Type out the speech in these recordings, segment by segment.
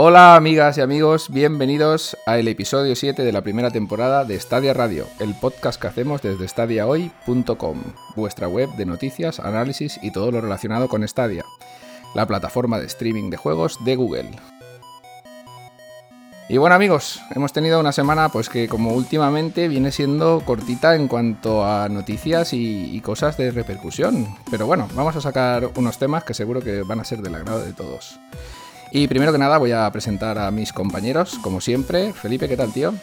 Hola amigas y amigos, bienvenidos al episodio 7 de la primera temporada de Stadia Radio, el podcast que hacemos desde stadiahoy.com, vuestra web de noticias, análisis y todo lo relacionado con Stadia, la plataforma de streaming de juegos de Google. Y bueno amigos, hemos tenido una semana pues que como últimamente viene siendo cortita en cuanto a noticias y, y, cosas de repercusión. Pero bueno, vamos a sacar unos temas que seguro que van a ser del agrado de todos. Y primero que nada voy a presentar a mis compañeros, como siempre. Felipe, ¿qué tal, tío?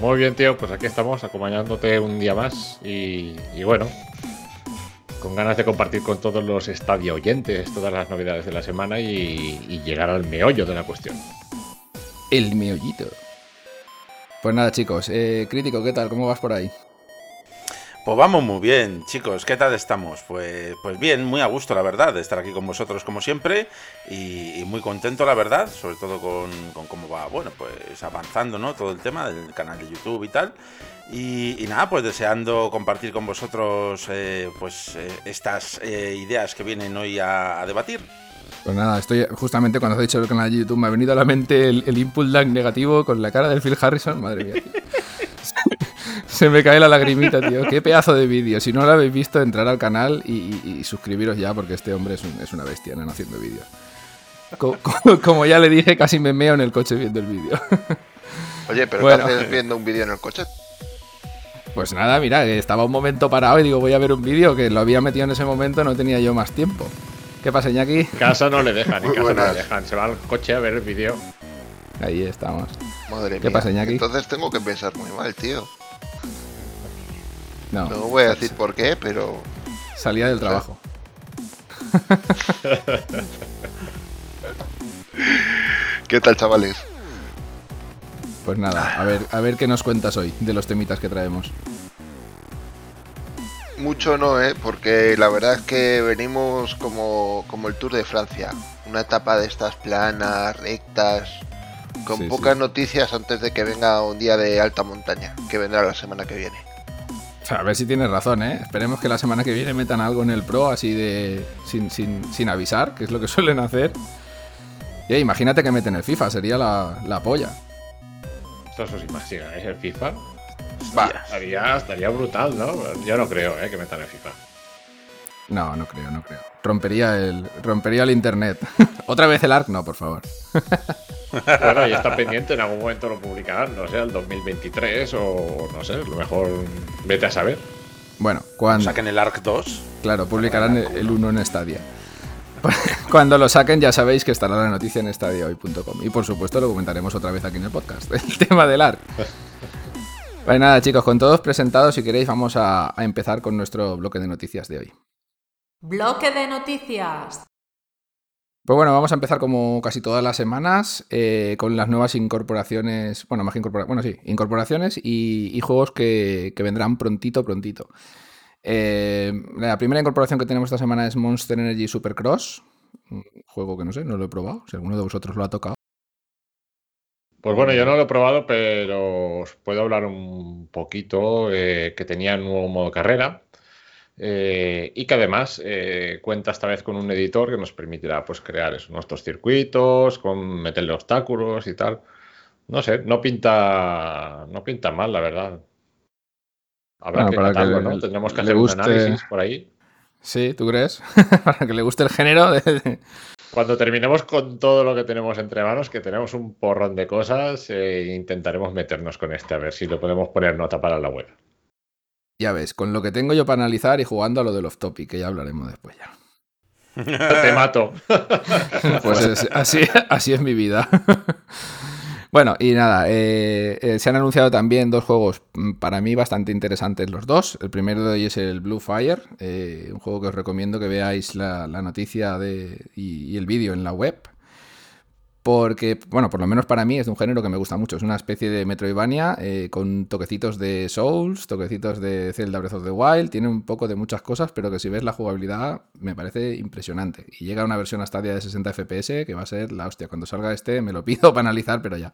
Muy bien, tío, pues aquí estamos acompañándote un día más y, y bueno, con ganas de compartir con todos los estadio oyentes todas las novedades de la semana y, y llegar al meollo de la cuestión. El meollito. Pues nada, chicos, eh, crítico, ¿qué tal? ¿Cómo vas por ahí? Pues vamos muy bien, chicos. ¿Qué tal estamos? Pues, pues bien, muy a gusto, la verdad, de estar aquí con vosotros como siempre y, y muy contento, la verdad, sobre todo con, con, cómo va, bueno, pues avanzando, ¿no? Todo el tema del canal de YouTube y tal. Y, y nada, pues deseando compartir con vosotros, eh, pues, eh, estas eh, ideas que vienen hoy a, a, debatir. Pues nada, estoy justamente cuando has dicho el canal de YouTube me ha venido a la mente el, el input lag negativo con la cara del Phil Harrison, madre mía. Se me cae la lagrimita, tío. Qué pedazo de vídeo. Si no lo habéis visto, entrar al canal y, y, y suscribiros ya, porque este hombre es, un, es una bestia, no haciendo vídeos. Como, como, como, ya le dije, casi me meo en el coche viendo el vídeo. Oye, pero bueno. ¿qué haces viendo un vídeo en el coche? Pues nada, mira, estaba un momento parado y digo, voy a ver un vídeo que lo había metido en ese momento, no tenía yo más tiempo. ¿Qué pasa, Iñaki? Casa no le dejan, en casa buenas. no le dejan. Se va al coche a ver el vídeo. Ahí estamos. Madre ¿Qué mía. pasa, Iñaki? Entonces tengo que pensar muy mal, tío. No, no voy a decir por qué, pero. Salía del trabajo. ¿Qué tal, chavales? Pues nada, a ver, a ver qué nos cuentas hoy de los temitas que traemos. Mucho no, ¿eh? Porque la verdad es que venimos como, como el Tour de Francia. Una etapa de estas planas, rectas, con sí, pocas sí. noticias antes de que venga un día de alta montaña, que vendrá la semana que viene. A ver si tienes razón, ¿eh? Esperemos que la semana que viene metan algo en el Pro así de... sin, sin, sin avisar, que es lo que suelen hacer. Y imagínate que meten el FIFA, sería la, la polla. Esto os imagináis el FIFA. Va. Estaría, estaría brutal, ¿no? Yo no creo, ¿eh? Que metan el FIFA. No, no creo, no creo. Rompería el, rompería el internet. Otra vez el ARC, no, por favor. bueno, ya está pendiente, en algún momento lo publicarán, no sé, el 2023 o no sé, lo mejor vete a saber. Bueno, cuando. ¿Saquen el ARC 2? Claro, publicarán el, el 1 en Stadia. Cuando lo saquen ya sabéis que estará la noticia en estadiohoy.com. Y por supuesto lo comentaremos otra vez aquí en el podcast, el tema del ARC. Pues nada chicos, con todos presentados, si queréis vamos a, a empezar con nuestro bloque de noticias de hoy. Bloque de noticias. Pues bueno, vamos a empezar como casi todas las semanas eh, con las nuevas incorporaciones, bueno, más que incorporaciones, bueno, sí, incorporaciones y, y juegos que, que, vendrán prontito, prontito. Eh, la primera incorporación que tenemos esta semana es Monster Energy Supercross, un juego que no sé, no lo he probado, si alguno de vosotros lo ha tocado. Pues bueno, yo no lo he probado, pero os puedo hablar un poquito eh, que tenía un nuevo modo carrera, eh, y que además eh, cuenta esta vez con un editor que nos permitirá pues, crear eso, nuestros circuitos, con meterle obstáculos y tal. No sé, no pinta, no pinta mal, la verdad. Habrá bueno, que tratarlo, ¿no? Tendremos que hacer guste... un análisis por ahí. Sí, ¿tú crees? para que le guste el género. De... Cuando terminemos con todo lo que tenemos entre manos, que tenemos un porrón de cosas, eh, intentaremos meternos con este, a ver si lo podemos poner nota para la web. Ya ves, con lo que tengo yo para analizar y jugando a lo del off topic, que ya hablaremos después ya. Te mato. pues es, así, así es mi vida. bueno, y nada, eh, eh, se han anunciado también dos juegos mm, para mí bastante interesantes los dos. El primero de ellos es el Blue Fire, eh, un juego que os recomiendo que veáis la, la noticia de, y, y el vídeo en la web porque, bueno, por lo menos para mí es de un género que me gusta mucho. Es una especie de Metroidvania eh, con toquecitos de Souls, toquecitos de Zelda Breath of the Wild. Tiene un poco de muchas cosas, pero que si ves la jugabilidad me parece impresionante. Y llega una versión hasta día de 60 FPS que va a ser la hostia. Cuando salga este me lo pido para analizar, pero ya.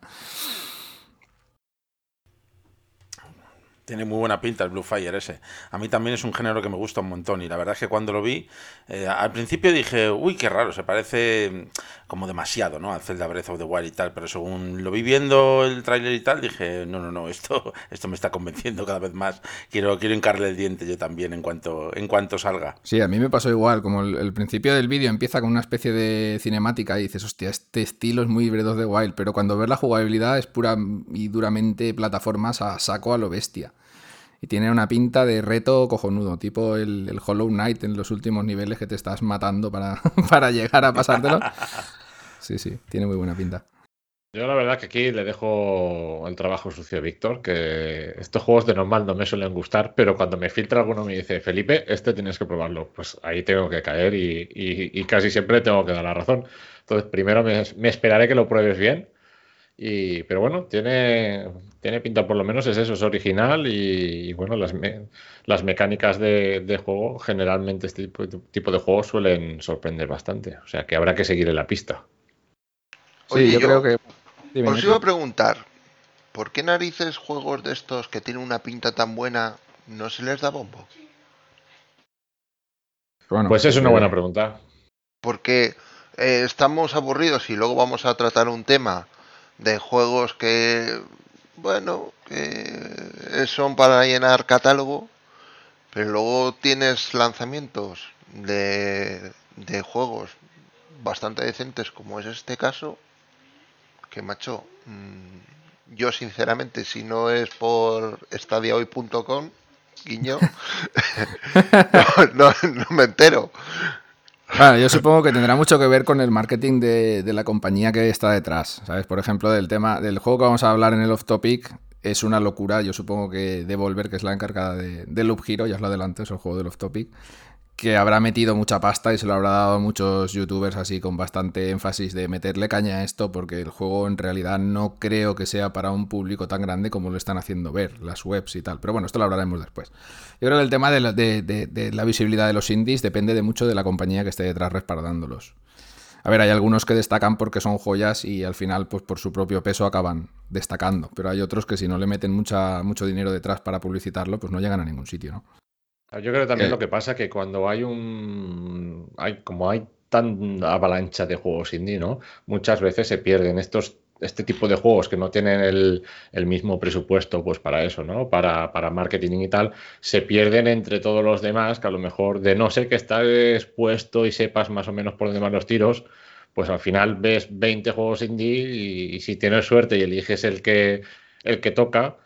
Tiene muy buena pinta el Blue Fire ese. A mí también es un género que me gusta un montón y la verdad es que cuando lo vi, eh, al principio dije, uy, qué raro, se parece como demasiado, ¿no? Al Zelda Breath of the Wild y tal, pero según lo vi viendo el tráiler y tal, dije, no, no, no, esto, esto me está convenciendo cada vez más. Quiero, quiero hincarle el diente yo también en cuanto, en cuanto salga. Sí, a mí me pasó igual, como el, principio del vídeo empieza con una especie de cinemática y dices, hostia, este estilo es muy Breath of the Wild, pero cuando ves la jugabilidad es pura y duramente plataformas a saco a lo bestia. Y tiene una pinta de reto cojonudo, tipo el, Hollow Knight en los últimos niveles que te estás matando para, para llegar a pasártelo. Sí, sí, tiene muy buena pinta. Yo la verdad que aquí le dejo el trabajo sucio a Víctor, que estos juegos de normal no me suelen gustar, pero cuando me filtra alguno me dice, Felipe, este tienes que probarlo, pues ahí tengo que caer y, casi siempre tengo que dar la razón. Entonces, primero me, me esperaré que lo pruebes bien y, pero bueno, tiene, tiene pinta, por lo menos es eso, es original y, bueno, las, las mecánicas de, juego, generalmente este tipo, de juegos suelen sorprender bastante. O sea que habrá que seguir en la pista. Oye, yo, creo que... os iba a preguntar, ¿por qué narices juegos de estos que tienen una pinta tan buena no se les da bombo? pues es una buena pregunta. Porque eh, estamos aburridos y luego vamos a tratar un tema de juegos que, bueno, que son para llenar catálogo, pero luego tienes lanzamientos de, de juegos bastante decentes como es este caso, que macho, mm, yo sinceramente si no es por estadiahoy.com, guiño, no, me entero. Bueno, yo supongo que tendrá mucho que ver con el marketing de, la compañía que está detrás. ¿Sabes? Por ejemplo, del tema del juego que vamos a hablar en el off topic es una locura. Yo supongo que Devolver, que es la encargada de, de Loop Hero, ya os lo adelanto, es el juego del off topic, que habrá metido mucha pasta y se lo habrá dado a muchos youtubers así con bastante énfasis de meterle caña a esto porque el juego en realidad no creo que sea para un público tan grande como lo están haciendo ver las webs y tal. Pero bueno, esto lo hablaremos después. Yo creo que el tema de la, visibilidad de los indies depende de mucho de la compañía que esté detrás respaldándolos. A ver, hay algunos que destacan porque son joyas y al final, pues por su propio peso acaban destacando. Pero hay otros que si no le meten mucha, mucho dinero detrás para publicitarlo, pues no llegan a ningún sitio, ¿no? Yo creo también lo que pasa que cuando hay un. Hay, como hay tan avalancha de juegos indie, ¿no? Muchas veces se pierden estos este tipo de juegos que no tienen el, mismo presupuesto pues para eso, ¿no? Para, para, marketing y tal, se pierden entre todos los demás, que a lo mejor de no ser que estás expuesto y sepas más o menos por dónde van los tiros, pues al final ves 20 juegos indie y, y si tienes suerte y eliges el que, el que toca,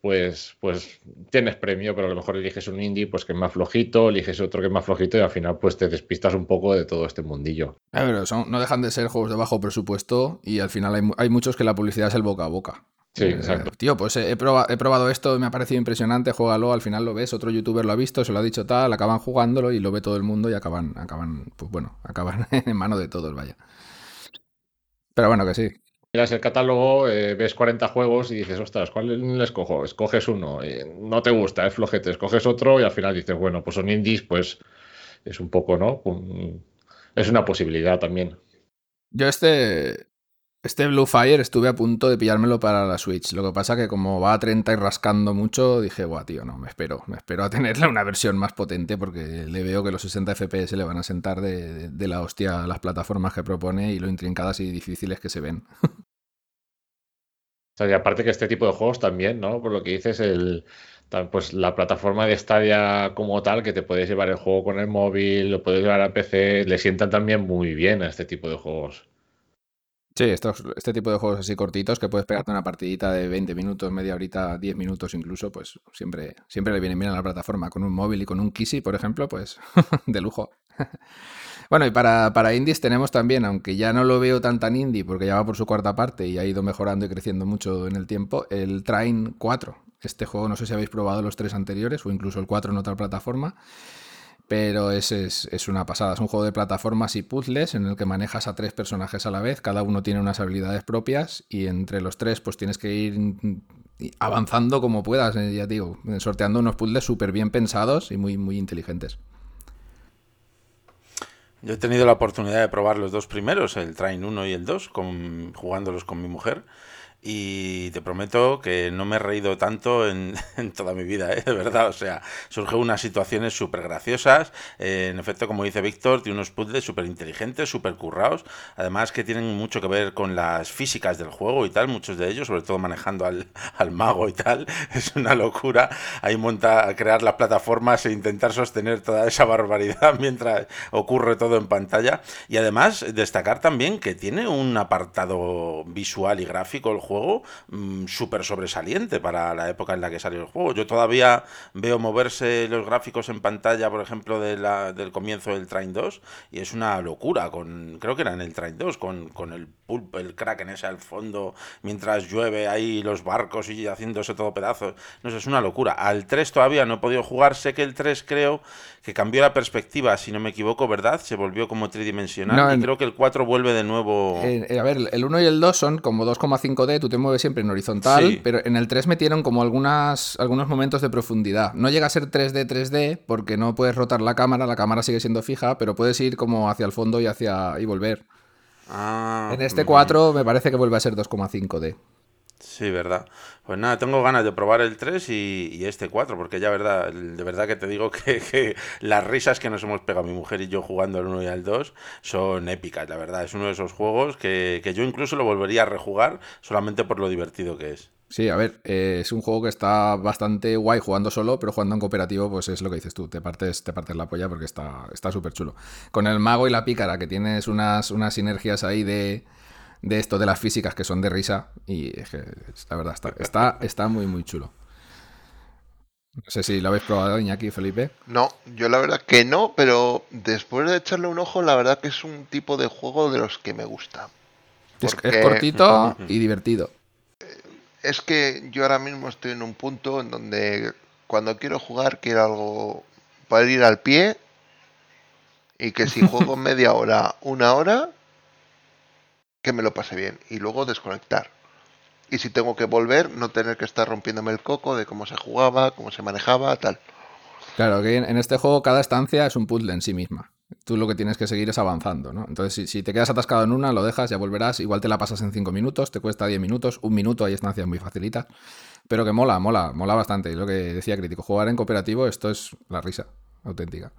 pues, pues tienes premio, pero a lo mejor eliges un indie pues que es más flojito, eliges otro que es más flojito y al final pues te despistas un poco de todo este mundillo. pero son, no dejan de ser juegos de bajo presupuesto y al final hay, hay muchos que la publicidad es el boca a boca. Sí, eh, exacto. tío, pues he, probado, he probado esto, me ha parecido impresionante, juégalo, al final lo ves, otro youtuber lo ha visto, se lo ha dicho tal, acaban jugándolo y lo ve todo el mundo y acaban, acaban, pues bueno, acaban en mano de todos, vaya. Pero bueno, que sí, miras el catálogo, eh, ves 40 juegos y dices, ostras, ¿cuál les cojo? Escoges uno, no te gusta, es flojete, escoges otro y al final dices, bueno, pues son indies, pues es un poco, ¿no? Es una posibilidad también. Yo este, este Blue Fire estuve a punto de pillármelo para la Switch. Lo que pasa que como va a 30 y rascando mucho, dije, guau, tío, no, me espero. Me espero a tenerle una versión más potente porque le veo que los 60 FPS le van a sentar de la hostia a las plataformas que propone y lo intrincadas y difíciles que se ven. y aparte que este tipo de juegos también, ¿no? Por lo que dices, el, pues la plataforma de Stadia como tal, que te puedes llevar el juego con el móvil, lo puedes llevar a PC, le sientan también muy bien a este tipo de juegos. Sí, este tipo de juegos así cortitos que puedes pegarte una partidita de 20 minutos, media horita, 10 minutos incluso, pues siempre, siempre le viene bien a la plataforma. Con un móvil y con un Kissy, por ejemplo, pues de lujo. Bueno, y para, para indies tenemos también, aunque ya no lo veo tan tan indie porque ya va por su cuarta parte y ha ido mejorando y creciendo mucho en el tiempo, el Train 4. Este juego no sé si habéis probado los tres anteriores o incluso el 4 en otra plataforma, pero es, es, es una pasada. Es un juego de plataformas y puzzles en el que manejas a tres personajes a la vez, cada uno tiene unas habilidades propias y entre los tres pues tienes que ir avanzando como puedas, eh, ya digo, sorteando unos puzzles súper bien pensados y muy, muy inteligentes. Yo he tenido la oportunidad de probar los dos primeros, el Train 1 y el 2, con, jugándolos con mi mujer. Y te prometo que no me he reído tanto en, toda mi vida, ¿eh? de verdad. O sea, surgen unas situaciones súper graciosas. Eh, en efecto, como dice Víctor, tiene unos puzzles súper inteligentes, súper currados. Además que tienen mucho que ver con las físicas del juego y tal, muchos de ellos, sobre todo manejando al, al mago y tal. Es una locura. Ahí monta crear las plataformas e intentar sostener toda esa barbaridad mientras ocurre todo en pantalla. Y además, destacar también que tiene un apartado visual y gráfico el juego juego mm, súper sobresaliente para la época en la que salió el juego. Yo todavía veo moverse los gráficos en pantalla, por ejemplo, del comienzo del Train 2 y es una locura. Con, creo que era en el Train 2, con, con el pulp, el crack en ese al fondo, mientras llueve ahí los barcos y haciéndose todo pedazos. No sé, es una locura. Al 3 todavía no he podido jugar. Sé que el 3 creo que cambió la perspectiva, si no me equivoco, ¿verdad? Se volvió como tridimensional y creo que el 4 vuelve de nuevo. a ver, el 1 y el 2 son como 2,5D tú te mueves siempre en horizontal, pero en el 3 metieron como algunas, algunos momentos de profundidad. No llega a ser 3D, 3D, porque no puedes rotar la cámara, la cámara sigue siendo fija, pero puedes ir como hacia el fondo y hacia y volver. Ah, en este 4 me parece que vuelve a ser 2,5D. Sí, verdad. Pues nada, tengo ganas de probar el 3 y, este 4, porque ya verdad, de verdad que te digo que, las risas que nos hemos pegado mi mujer y yo jugando al 1 y al 2 son épicas, la verdad. Es uno de esos juegos que, yo incluso lo volvería a rejugar solamente por lo divertido que es. Sí, a ver, eh, es un juego que está bastante guay jugando solo, pero jugando en cooperativo, pues es lo que dices tú, te partes, te partes la polla porque está súper chulo. Con el mago y la pícara, que tienes unas, unas sinergias ahí de de esto de las físicas que son de risa. Y es que, la verdad, está, está, está muy, muy chulo. No sé si lo habéis probado, Iñaki Felipe. No, yo la verdad que no, pero después de echarle un ojo, la verdad que es un tipo de juego de los que me gusta. Es, cortito y divertido. Es que yo ahora mismo estoy en un punto en donde cuando quiero jugar quiero algo para ir al pie y que si juego media hora, una hora, que me lo pase bien y luego desconectar. Y si tengo que volver, no tener que estar rompiéndome el coco de cómo se jugaba, cómo se manejaba, tal. Claro, que en este juego cada estancia es un puzzle en sí misma. Tú lo que tienes que seguir es avanzando, ¿no? Entonces, si, te quedas atascado en una, lo dejas, ya volverás. Igual te la pasas en 5 minutos, te cuesta 10 minutos, un minuto, hay estancias muy facilitas. Pero que mola, mola, mola bastante. Y lo que decía Crítico, jugar en cooperativo, esto es la risa auténtica.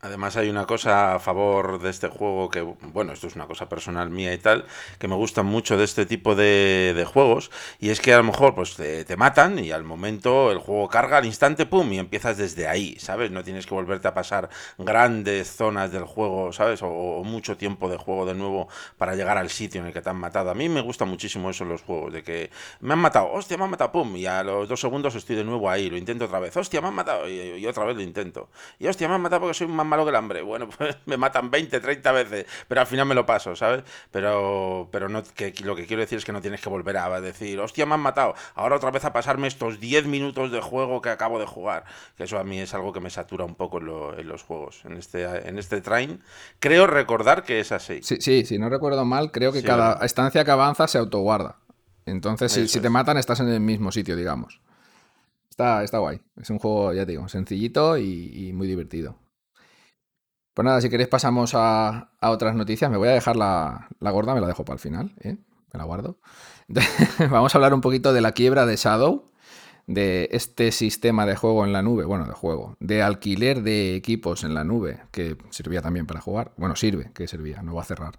Además hay una cosa a favor de este juego que, bueno, esto es una cosa personal mía y tal, que me gusta mucho de este tipo de, juegos, y es que a lo mejor pues te, matan y al momento el juego carga al instante, ¡pum! y empiezas desde ahí, ¿sabes? No tienes que volverte a pasar grandes zonas del juego, ¿sabes? O, mucho tiempo de juego de nuevo para llegar al sitio en el que te han matado. A mí me gusta muchísimo eso en los juegos, de que me han matado, hostia, me han matado, ¡pum! Y a los dos segundos estoy de nuevo ahí, lo intento otra vez, hostia, me han matado, y, otra vez lo intento. Y hostia, me han matado porque soy un malo que el hambre. Bueno, pues me matan 20, 30 veces, pero al final me lo paso, ¿sabes? Pero, pero no, que, lo que quiero decir es que no tienes que volver a decir, hostia, me han matado, ahora otra vez a pasarme estos 10 minutos de juego que acabo de jugar. Que eso a mí es algo que me satura un poco en, los juegos, en este, en este train. Creo recordar que es así. Sí, sí, si no recuerdo mal, creo que cada estancia que avanza se autoguarda. Entonces, si, te matan, estás en el mismo sitio, digamos. Está, está guay. Es un juego, ya te digo, sencillito y muy divertido. Pues nada, si queréis pasamos a, otras noticias. Me voy a dejar la, gorda, me la dejo para el final, ¿eh? me la guardo. Vamos a hablar un poquito de la quiebra de Shadow, de este sistema de juego en la nube, bueno, de juego, de alquiler de equipos en la nube, que servía también para jugar. Bueno, sirve, que servía, no va a cerrar.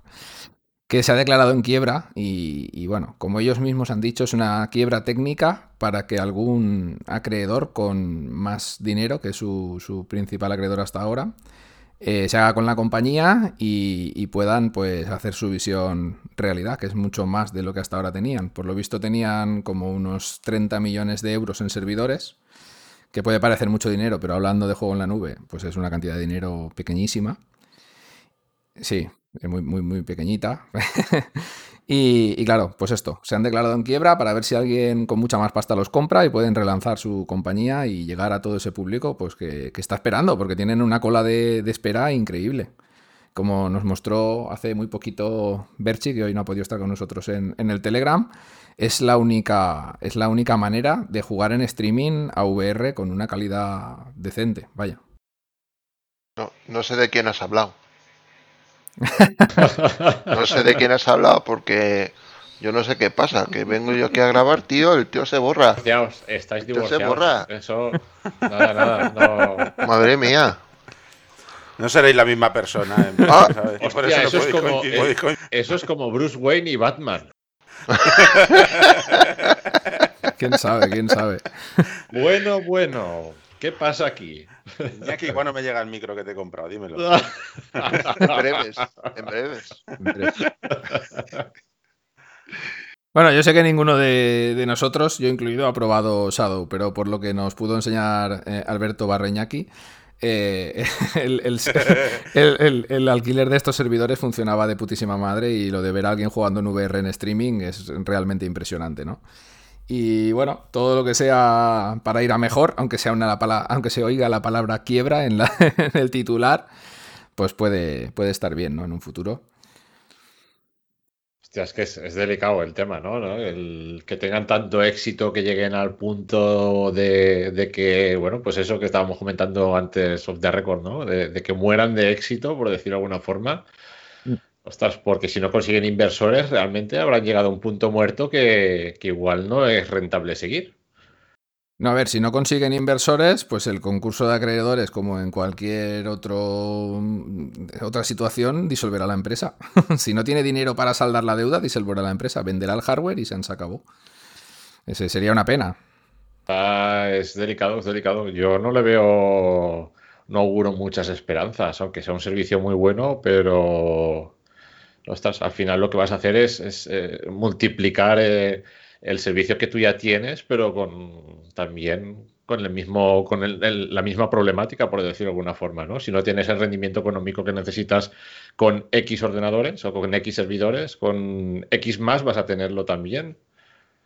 Que se ha declarado en quiebra y, bueno, como ellos mismos han dicho, es una quiebra técnica para que algún acreedor con más dinero que su principal acreedor hasta ahora eh, se haga con la compañía y, puedan pues hacer su visión realidad, que es mucho más de lo que hasta ahora tenían. Por lo visto tenían como unos 30 millones de euros en servidores, que puede parecer mucho dinero, pero hablando de juego en la nube, pues es una cantidad de dinero pequeñísima. Sí, muy, muy, muy pequeñita. Y, claro, pues esto, se han declarado en quiebra para ver si alguien con mucha más pasta los compra y pueden relanzar su compañía y llegar a todo ese público pues que, está esperando, porque tienen una cola de, espera increíble. Como nos mostró hace muy poquito Berchi, que hoy no ha podido estar con nosotros en, el Telegram, es la, única, es la única manera de jugar en streaming a VR con una calidad decente, vaya. No, no sé de quién has hablado. no sé de quién has hablado porque Yo no sé qué pasa, que vengo yo aquí a grabar, tío, el tío se borra. Divorciaos, estáis Esto se divorciados. borra. Eso, nada, nada, no. Madre mía. No seréis la misma persona. ¿eh? Ah, eso no es como, eh. Eso es como Bruce Wayne y Batman. ¿Quién sabe? ¿Quién sabe? Bueno, bueno. ¿Qué pasa aquí? Iñaki, ¿cuándo me llega el micro que te he comprado? Dímelo. En breves, en breves. Bueno, yo sé que ninguno de, de nosotros, yo incluido, ha probado Shadow, pero por lo que nos pudo enseñar eh, Alberto Barreñaki, eh, el, el- el- el- el alquiler de estos servidores funcionaba de putísima madre y lo de ver a alguien jugando en VR en streaming es realmente impresionante, ¿no? Y bueno, todo lo que sea para ir a mejor, aunque sea una aunque se oiga la palabra quiebra en, la- en el titular, pues puede, puede estar bien, ¿no? En un futuro. Hostia, es que es, delicado el tema, ¿no? ¿no? El que tengan tanto éxito que lleguen al punto de, de que, bueno, pues eso que estábamos comentando antes of the record, ¿no? De que mueran de éxito, por decirlo de alguna forma. Ostras, porque si no consiguen inversores, realmente habrán llegado a un punto muerto que, que igual no es rentable seguir. No, a ver, si no consiguen inversores, pues el concurso de acreedores, como en cualquier otro, otra situación, disolverá la empresa. si no tiene dinero para saldar la deuda, disolverá la empresa, venderá el hardware y se acabó. Ese sería una pena. Ah, es delicado, es delicado. Yo no le veo, no auguro muchas esperanzas, aunque sea un servicio muy bueno, pero ostras, al final lo que vas a hacer es, eh, multiplicar eh, el servicio que tú ya tienes, pero con también con el mismo, con la misma problemática, por decirlo de alguna forma, ¿no? Si no tienes el rendimiento económico que necesitas con X ordenadores o con X servidores, con X más vas a tenerlo también.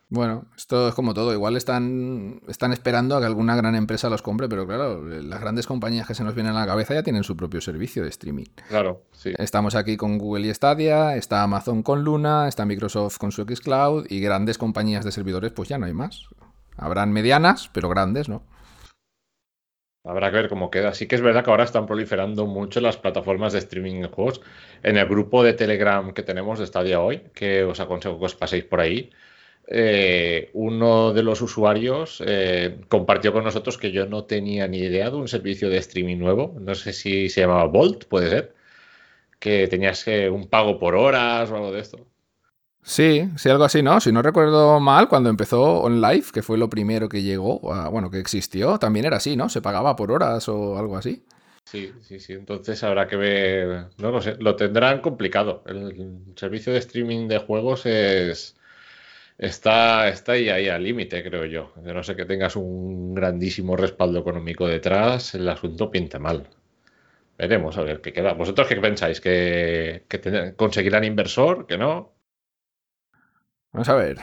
Bueno, esto es como todo. Igual están, están esperando a que alguna gran empresa los compre, pero claro, las grandes compañías que se nos vienen a la cabeza ya tienen su propio servicio de streaming. Claro, sí. Estamos aquí con Google y Stadia, está Amazon con Luna, está Microsoft con su Xcloud y grandes compañías de servidores, pues ya no hay más. Habrán medianas, pero grandes, ¿no? Habrá que ver cómo queda. Sí que es verdad que ahora están proliferando mucho las plataformas de streaming de juegos. En el grupo de Telegram que tenemos de Stadia hoy, que os aconsejo que os paséis por ahí, eh, uno de los usuarios eh, compartió con nosotros que yo no tenía ni idea de un servicio de streaming nuevo. No sé si se llamaba Volt, puede ser. Que tenías eh, un pago por horas o algo de esto. Sí, sí, algo así, ¿no? Si no recuerdo mal, cuando empezó OnLive, que fue lo primero que llegó, a- bueno, que existió, también era así, ¿no? Se pagaba por horas o algo así. Sí, sí, sí. Entonces habrá que ver, no lo sé, lo tendrán complicado. El servicio de streaming de juegos es está, está ahí, ahí al límite, creo yo. De no sé que tengas un grandísimo respaldo económico detrás, el asunto pinta mal. Veremos a ver qué queda. ¿Vosotros qué pensáis? ¿Que, que conseguirán inversor? ¿Que no? Vamos a ver.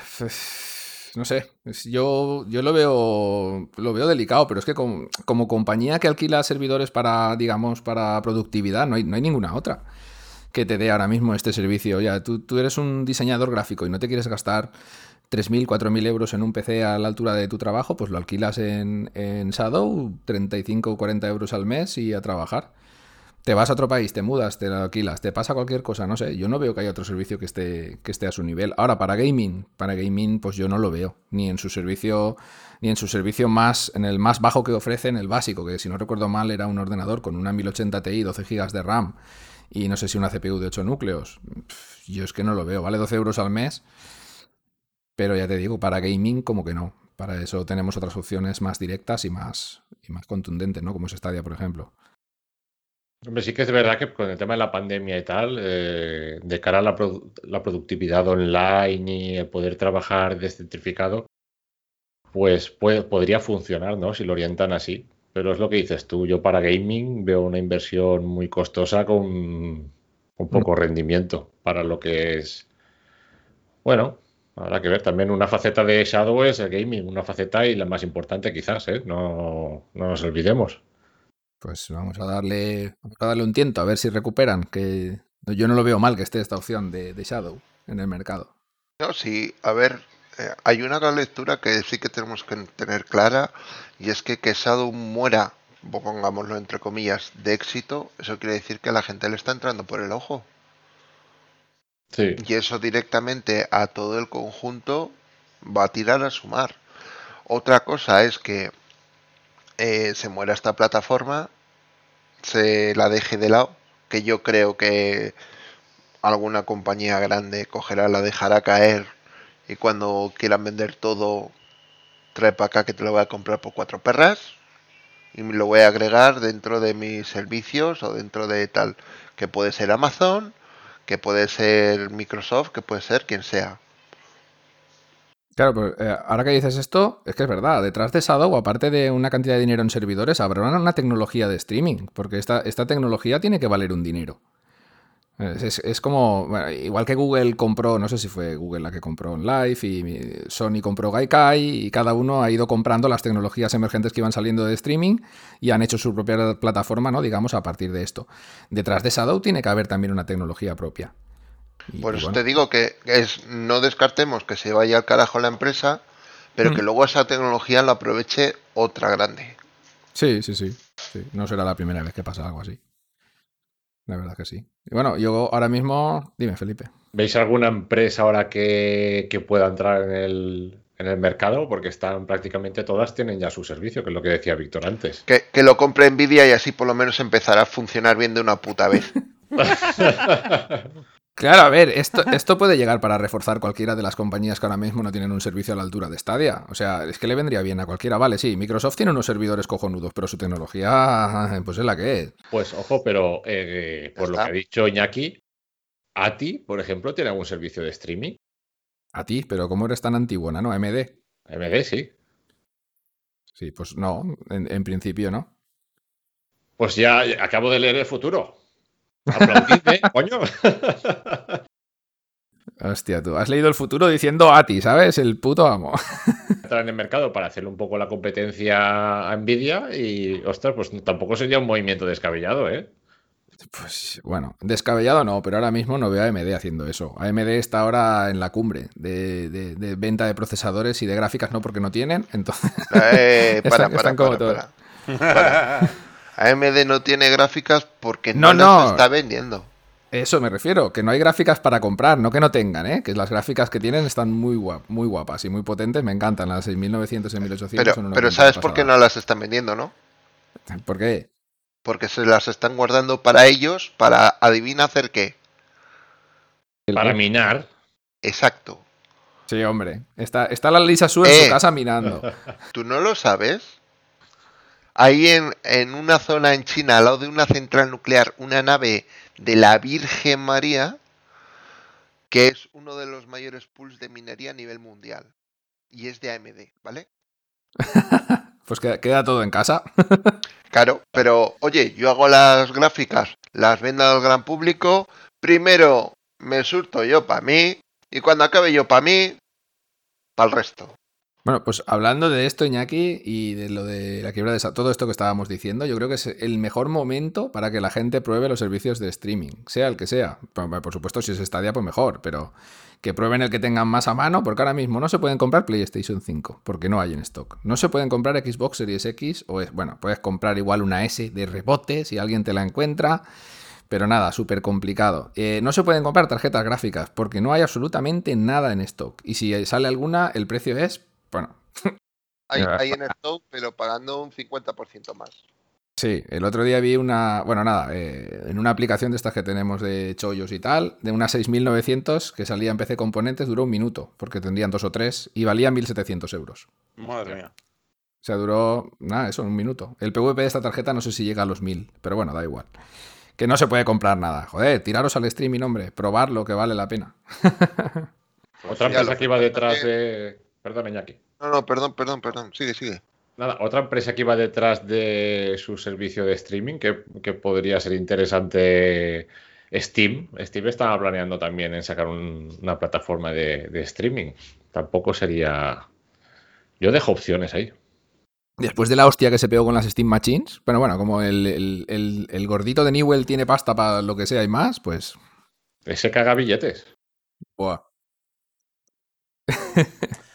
No sé. Yo, yo lo veo. Lo veo delicado, pero es que como, como compañía que alquila servidores para, digamos, para productividad, no hay, no hay ninguna otra que te dé ahora mismo este servicio. Ya, tú, tú eres un diseñador gráfico y no te quieres gastar 3.000, 4.000 euros en un PC a la altura de tu trabajo, pues lo alquilas en, en Shadow, 35 o 40 euros al mes y a trabajar. Te vas a otro país, te mudas, te lo alquilas, te pasa cualquier cosa, no sé. Yo no veo que haya otro servicio que esté, que esté a su nivel. Ahora, para gaming, para gaming, pues yo no lo veo. Ni en su servicio, ni en su servicio más, en el más bajo que ofrecen, el básico, que si no recuerdo mal era un ordenador con una 1080 Ti, 12 GB de RAM y no sé si una CPU de 8 núcleos. Yo es que no lo veo, vale 12 euros al mes. Pero ya te digo, para gaming como que no. Para eso tenemos otras opciones más directas y más, y más contundentes, ¿no? Como es Stadia, por ejemplo. Hombre, sí que es verdad que con el tema de la pandemia y tal, eh, de cara a la, la productividad online y el poder trabajar descentrificado, pues puede- podría funcionar, ¿no? Si lo orientan así. Pero es lo que dices tú, yo para gaming veo una inversión muy costosa con un poco rendimiento para lo que es. Bueno, habrá que ver. También una faceta de Shadow es el gaming, una faceta y la más importante quizás, ¿eh? No, no nos olvidemos. Pues vamos a darle, vamos a darle un tiento, a ver si recuperan. Que yo no lo veo mal que esté esta opción de, de Shadow en el mercado. No, sí, a ver, eh, hay una lectura que sí que tenemos que tener clara y es que que Shadow muera, pongámoslo entre comillas, de éxito, eso quiere decir que la gente le está entrando por el ojo. Sí. Y eso directamente a todo el conjunto va a tirar a sumar. Otra cosa es que eh, se muera esta plataforma, se la deje de lado, que yo creo que alguna compañía grande cogerá, la dejará caer y cuando quieran vender todo, trae para acá que te lo voy a comprar por cuatro perras y lo voy a agregar dentro de mis servicios o dentro de tal, que puede ser Amazon, que puede ser Microsoft, que puede ser quien sea. Claro, pues ahora que dices esto, es que es verdad, detrás de Shadow, aparte de una cantidad de dinero en servidores, habrá una, una tecnología de streaming, porque esta, esta tecnología tiene que valer un dinero. Es, es- como, bueno, igual que Google compró, no sé si fue Google la que compró Live y Sony compró Gaikai y cada uno ha ido comprando las tecnologías emergentes que iban saliendo de streaming y han hecho su propia plataforma, ¿no? Digamos, a partir de esto. Detrás de Shadow tiene que haber también una tecnología propia. Y- Por eso bueno, te digo que es no descartemos que se vaya al carajo la empresa, pero que Mm. luego esa tecnología la aproveche otra grande. Sí, sí, sí, sí. No será la primera vez que pasa algo así. La verdad que sí. Y bueno, yo ahora mismo. Dime, Felipe. ¿Veis alguna empresa ahora que, que pueda entrar en el, en el mercado? Porque están prácticamente todas tienen ya su servicio, que es lo que decía Víctor antes. Que, que lo compre Nvidia y así por lo menos empezará a funcionar bien de una puta vez. Claro, a ver, esto, esto puede llegar para reforzar cualquiera de las compañías que ahora mismo no tienen un servicio a la altura de Stadia. O sea, es que le vendría bien a cualquiera. Vale, sí, Microsoft tiene unos servidores cojonudos, pero su tecnología, pues es la que es. Pues ojo, pero eh, por lo que ha dicho Iñaki, ATI, por ejemplo, tiene algún servicio de streaming. A ti, pero ¿cómo eres tan antiguona, no? AMD. AMD, sí. Sí, pues no, en, en principio no. Pues ya acabo de leer el futuro. Aplaudidme, coño. Hostia, tú has leído el futuro diciendo a ti, ¿sabes? El puto amo. Entrar en el mercado para hacerle un poco la competencia a Nvidia y, ostras, pues tampoco sería un movimiento descabellado, ¿eh? Pues bueno, descabellado no, pero ahora mismo no veo a AMD haciendo eso. AMD está ahora en la cumbre de, de- de venta de procesadores y de gráficas, no porque no tienen, entonces... Eh, para, Están- para, están como para, para. AMD no tiene gráficas porque no, No, las está vendiendo. Eso me refiero, que no hay gráficas para comprar, no que no tengan, ¿eh? Que las gráficas que tienen están muy, guap- muy guapas y muy potentes, me encantan. Las 6900 y 1800 Pero, son una pero auténtica ¿sabes por qué no las están vendiendo, no? ¿Por qué? Porque se las están guardando para ellos, para adivina hacer qué. Para minar. Exacto. Sí, hombre. Está, está la Lisa Su en Eh. su casa minando. ¿Tú no lo sabes? Ahí en, en una zona en China, al lado de una central nuclear, una nave de la Virgen María, que es uno de los mayores pools de minería a nivel mundial. Y es de AMD, ¿vale? Pues queda, queda todo en casa. Claro, pero oye, yo hago las gráficas, las vendo al gran público, primero me surto yo para mí y cuando acabe yo para mí, para el resto. Bueno, pues hablando de esto, Iñaki, y de lo de la quiebra de todo esto que estábamos diciendo, yo creo que es el mejor momento para que la gente pruebe los servicios de streaming, sea el que sea. Por, por supuesto, si es Stadia, pues mejor, pero que prueben el que tengan más a mano, porque ahora mismo no se pueden comprar PlayStation 5, porque no hay en stock. No se pueden comprar Xbox Series X, o es, bueno, puedes comprar igual una S de rebote si alguien te la encuentra. Pero nada, súper complicado. Eh, no se pueden comprar tarjetas gráficas porque no hay absolutamente nada en stock. Y si sale alguna, el precio es, bueno, Hay, hay en stock, pero pagando un 50% más. Sí, el otro día vi una, bueno, nada, eh, en una aplicación de estas que tenemos de chollos y tal, de una 6900 que salía en PC Componentes, duró un minuto, porque tendrían dos o tres y valía 1700 euros. Madre mía. O sea, duró, nada, eso, un minuto. El PVP de esta tarjeta no sé si llega a los 1000, pero bueno, da igual. Que no se puede comprar nada. Joder, tiraros al streaming, hombre, probarlo, que vale la pena. Otra ya empresa lo que iba que- detrás de. Perdón, Iñaki. No, no, perdón, perdón, perdón. Sigue, sigue. Nada, otra empresa que iba detrás de su servicio de streaming que, que podría ser interesante. Steam. Steam estaba planeando también en sacar un- una plataforma de, de streaming. Tampoco sería. Yo dejo opciones ahí. Después de la hostia que se pegó con las Steam Machines, pero bueno, como el, el- el- el gordito de Newell tiene pasta para lo que sea y más, pues... Ese caga billetes. buah.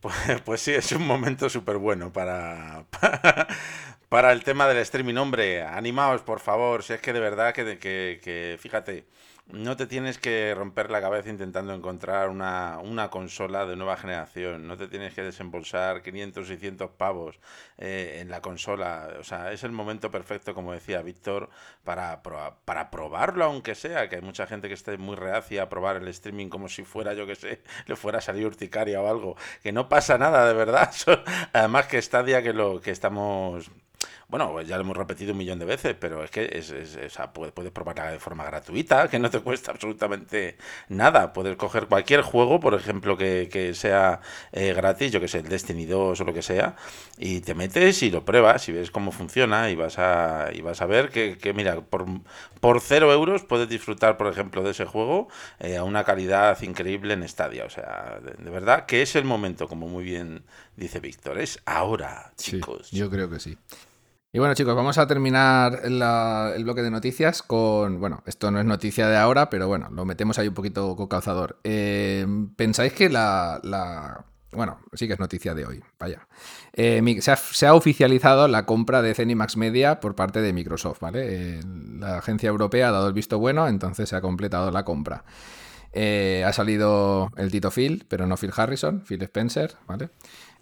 Pues, pues sí, es un momento súper bueno para, para el tema del streaming. Hombre, animaos, por favor. Si es que de verdad que, que, que, fíjate, no te tienes que romper la cabeza intentando encontrar una, una consola de nueva generación, no te tienes que desembolsar 500, 600 pavos eh, en la consola. O sea, es el momento perfecto, como decía Víctor, para, para probarlo, aunque sea, que hay mucha gente que esté muy reacia a probar el streaming como si fuera, yo que sé, le fuera a salir urticaria o algo, que no pasa nada, de verdad. Además que Stadia, que lo que estamos bueno, pues ya lo hemos repetido un millón de veces, pero es que es, puedes, probarla de forma gratuita, que no te cuesta absolutamente nada. Puedes coger cualquier juego, por ejemplo, que, sea eh, gratis, yo que sé, el Destiny 2 o lo que sea, y te metes y lo pruebas y ves cómo funciona y vas a, y vas a ver que, mira, por, por cero euros puedes disfrutar, por ejemplo, de ese juego eh, a una calidad increíble en Stadia. O sea, de, verdad que es el momento, como muy bien dice Víctor, es ahora, chicos. yo creo que sí. Y bueno, chicos, vamos a terminar el bloque de noticias con. Bueno, esto no es noticia de ahora, pero bueno, lo metemos ahí un poquito con calzador. Eh, ¿Pensáis que la, Bueno, sí que es noticia de hoy, vaya. Eh, se, ha, oficializado la compra de Zenimax Media por parte de Microsoft, ¿vale? Eh, la agencia europea ha dado el visto bueno, entonces se ha completado la compra. ha salido el Tito Phil, pero no Phil Harrison, Phil Spencer, ¿vale?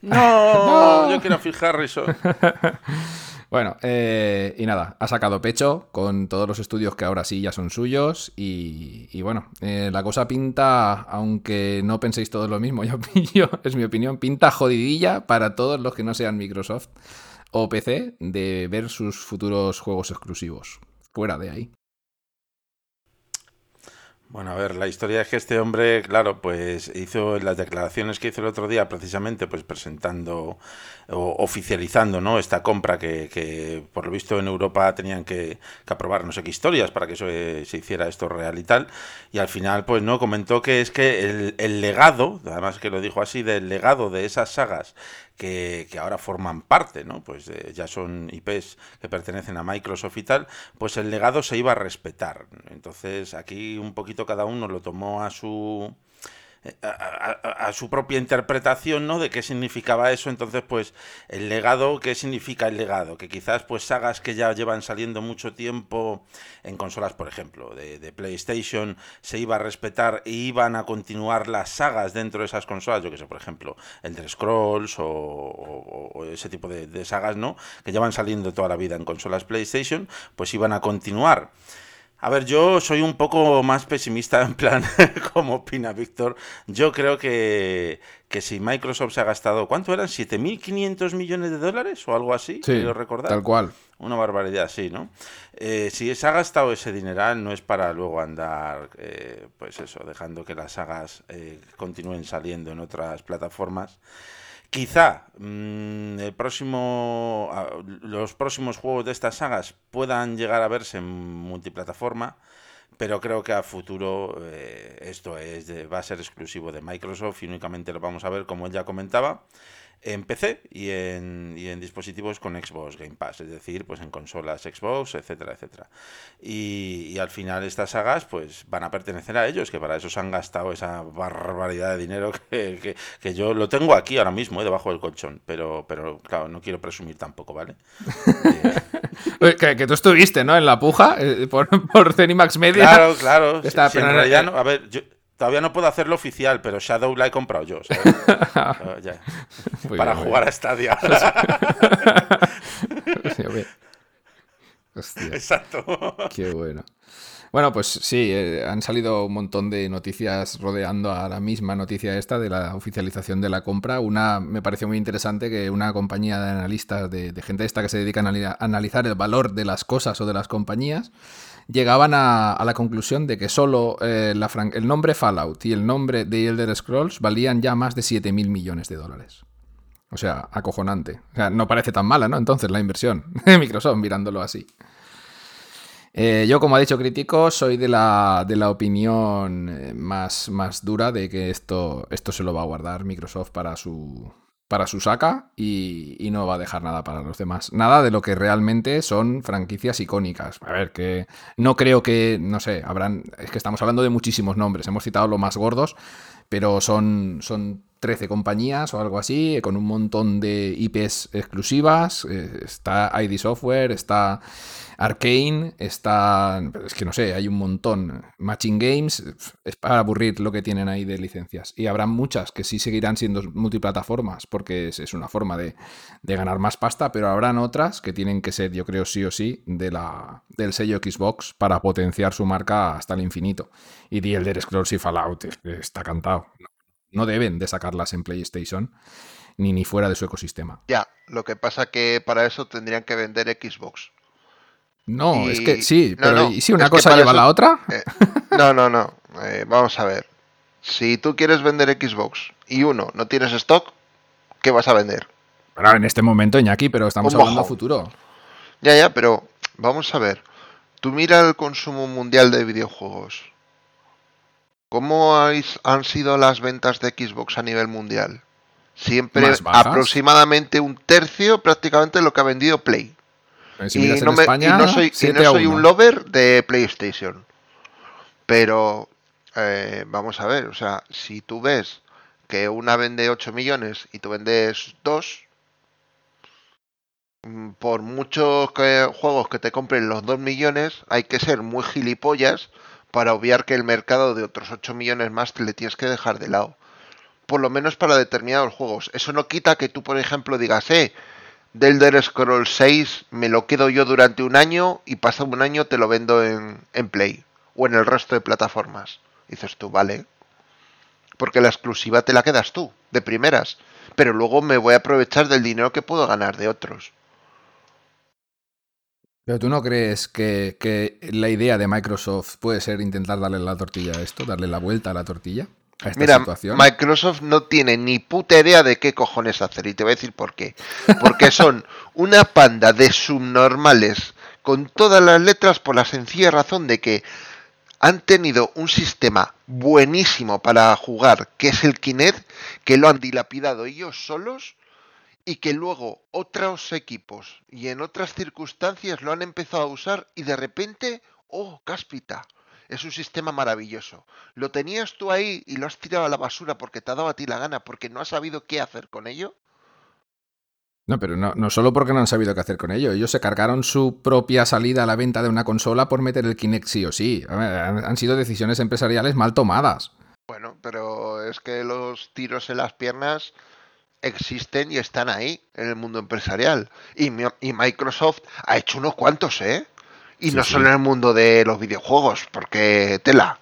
No, yo quiero Phil Harrison. Bueno, eh, y nada, ha sacado pecho con todos los estudios que ahora sí ya son suyos. Y, bueno, eh, la cosa pinta, aunque no penséis todo lo mismo, yo, es mi opinión, pinta jodidilla para todos los que no sean Microsoft o PC de ver sus futuros juegos exclusivos. Fuera de ahí. Bueno, a ver, la historia es que este hombre, claro, pues hizo las declaraciones que hizo el otro día, precisamente, pues presentando o oficializando, ¿no? Esta compra que, que por lo visto en Europa tenían que, aprobar no sé qué historias para que eso, se hiciera esto real y tal. Y al final, pues no, comentó que es que el, el legado, además que lo dijo así, del legado de esas sagas que, ahora forman parte, ¿no? Pues eh, ya son IPs que pertenecen a Microsoft y tal, pues el legado se iba a respetar. Entonces aquí un poquito cada uno lo tomó a su a, su propia interpretación, ¿no? De qué significaba eso. Entonces, pues, el legado, ¿qué significa el legado? Que quizás, pues, sagas que ya llevan saliendo mucho tiempo en consolas, por ejemplo, de, PlayStation, se iba a respetar e iban a continuar las sagas dentro de esas consolas. Yo que sé, por ejemplo, el de Scrolls o, ese tipo de, de sagas, ¿no? Que llevan saliendo toda la vida en consolas PlayStation, pues iban a continuar. A ver, yo soy un poco más pesimista en plan, como opina Víctor. Yo creo que, que si Microsoft se ha gastado, ¿cuánto eran? ¿7.500 millones de dólares o algo así? Sí, quiero recordar. tal cual. Una barbaridad, sí, ¿no? Eh, si se ha gastado ese dineral no es para luego andar, eh, pues eso, dejando que las sagas eh, continúen saliendo en otras plataformas. Quizá mm, el próximo, los próximos juegos de estas sagas puedan llegar a verse en multiplataforma, pero creo que a futuro eh, esto es va a ser exclusivo de Microsoft y únicamente lo vamos a ver, como él ya comentaba, en PC y en, y en, dispositivos con Xbox Game Pass, es decir, pues en consolas Xbox, etcétera, etcétera. Y, al final estas sagas pues van a pertenecer a ellos, que para eso se han gastado esa barbaridad de dinero que, que, yo lo tengo aquí ahora mismo, eh, debajo del colchón, pero, pero claro, no quiero presumir tampoco, ¿vale? que, que, tú estuviste, ¿no? En la puja eh, por, por Cenimax Media. Claro, claro. Está, en realidad, no, a ver, yo, Todavía no puedo hacerlo oficial, pero Shadow la he comprado yo. Para jugar a Stadia. Exacto. Qué bueno. Bueno, pues sí, eh, han salido un montón de noticias rodeando a la misma noticia esta de la oficialización de la compra. Una me pareció muy interesante que una compañía de analistas, de, gente esta que se dedica a analizar el valor de las cosas o de las compañías, llegaban a, la conclusión de que solo eh, el nombre Fallout y el nombre de Elder Scrolls valían ya más de 7.000 millones de dólares. O sea, acojonante. O sea, no parece tan mala, ¿no? Entonces la inversión de Microsoft mirándolo así. Eh, yo, como ha dicho crítico, soy de la, de la opinión eh, más, más dura de que esto, esto se lo va a guardar Microsoft para su, para su saca y, no va a dejar nada para los demás. Nada de lo que realmente son franquicias icónicas. A ver, que no creo que, no sé, habrán, es que estamos hablando de muchísimos nombres, hemos citado los más gordos, pero son, son 13 compañías o algo así, con un montón de IPs exclusivas. Eh, está ID Software, está Arcane, está. Es que no sé, hay un montón. Matching Games, es para aburrir lo que tienen ahí de licencias. Y habrá muchas que sí seguirán siendo multiplataformas, porque es, una forma de, ganar más pasta, pero habrán otras que tienen que ser, yo creo, sí o sí, de la, del sello Xbox para potenciar su marca hasta el infinito. Y The Elder Scrolls y Fallout está cantado. No deben de sacarlas en PlayStation ni, ni fuera de su ecosistema. Ya, lo que pasa que para eso tendrían que vender Xbox. No, es que sí, pero ¿y si una cosa lleva a la otra? Eh, no, no, no. Eh, vamos a ver. Si tú quieres vender Xbox y uno no tienes stock, ¿qué vas a vender? Bueno, en este momento, Iñaki, pero estamos hablando a futuro. Ya, ya, pero vamos a ver. Tú mira el consumo mundial de videojuegos. ¿Cómo han sido las ventas de Xbox a nivel mundial? Siempre aproximadamente un tercio prácticamente lo que ha vendido Play. Y, no soy, un lover de PlayStation. Pero eh, vamos a ver, o sea, si tú ves que una vende 8 millones y tú vendes 2, mm, por muchos juegos que te compren los 2 millones, hay que ser muy gilipollas para obviar que el mercado de otros 8 millones más te le tienes que dejar de lado. Por lo menos para determinados juegos. Eso no quita que tú, por ejemplo, digas, eh, del Elder Scrolls 6 me lo quedo yo durante un año y pasado un año te lo vendo en, en Play o en el resto de plataformas. Dices tú, vale. Porque la exclusiva te la quedas tú, de primeras. Pero luego me voy a aprovechar del dinero que puedo ganar de otros. Pero tú no crees que, que, la idea de Microsoft puede ser intentar darle la tortilla a esto, darle la vuelta a la tortilla? Mira, Microsoft no tiene ni puta idea de qué cojones hacer y te voy a decir por qué. Porque son una panda de subnormales con todas las letras por la sencilla razón de que han tenido un sistema buenísimo para jugar, que es el Kinect, que lo han dilapidado ellos solos y que luego otros equipos y en otras circunstancias lo han empezado a usar y de repente, oh, cáspita, es un sistema maravilloso. Lo tenías tú ahí y lo has tirado a la basura porque te ha dado a ti la gana, porque no has sabido qué hacer con ello. No, pero no, no solo porque no han sabido qué hacer con ello. Ellos se cargaron su propia salida a la venta de una consola por meter el Kinect sí o sí. han, sido decisiones empresariales mal tomadas. Bueno, pero es que los tiros en las piernas existen y están ahí en el mundo empresarial. Y, y Microsoft ha hecho unos cuantos, ¿eh? Y no solo en el mundo de los videojuegos, porque tela.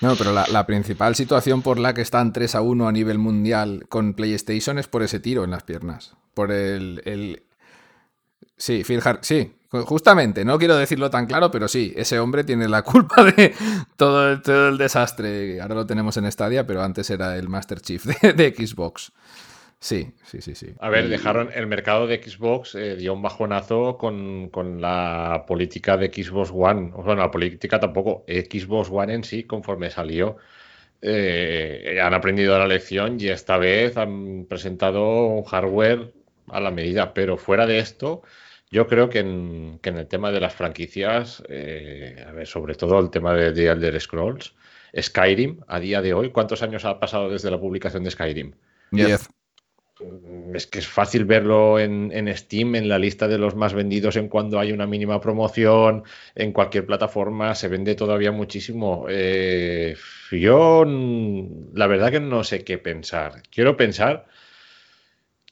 No, pero la, principal situación por la que están 3 a 1 a nivel mundial con PlayStation es por ese tiro en las piernas. Por el. Sí, Phil sí, justamente, no quiero decirlo tan claro, pero sí, ese hombre tiene la culpa de todo el, todo el desastre. Ahora lo tenemos en Stadia, pero antes era el Master Chief de Xbox. Sí, sí, sí, sí. A ver, dejaron el mercado de Xbox, eh, dio un bajonazo con, la política de Xbox One. O sea, no, la política tampoco, Xbox One en sí, conforme salió. Eh, han aprendido la lección y esta vez han presentado un hardware a la medida. Pero fuera de esto, yo creo que en, el tema de las franquicias, eh, a ver, sobre todo el tema de The Elder Scrolls, Skyrim, a día de hoy, ¿cuántos años ha pasado desde la publicación de Skyrim? Diez. Mm, es que es fácil verlo en, Steam, en la lista de los más vendidos en cuando hay una mínima promoción, en cualquier plataforma se vende todavía muchísimo. Eh, yo la verdad que no sé qué pensar. Quiero pensar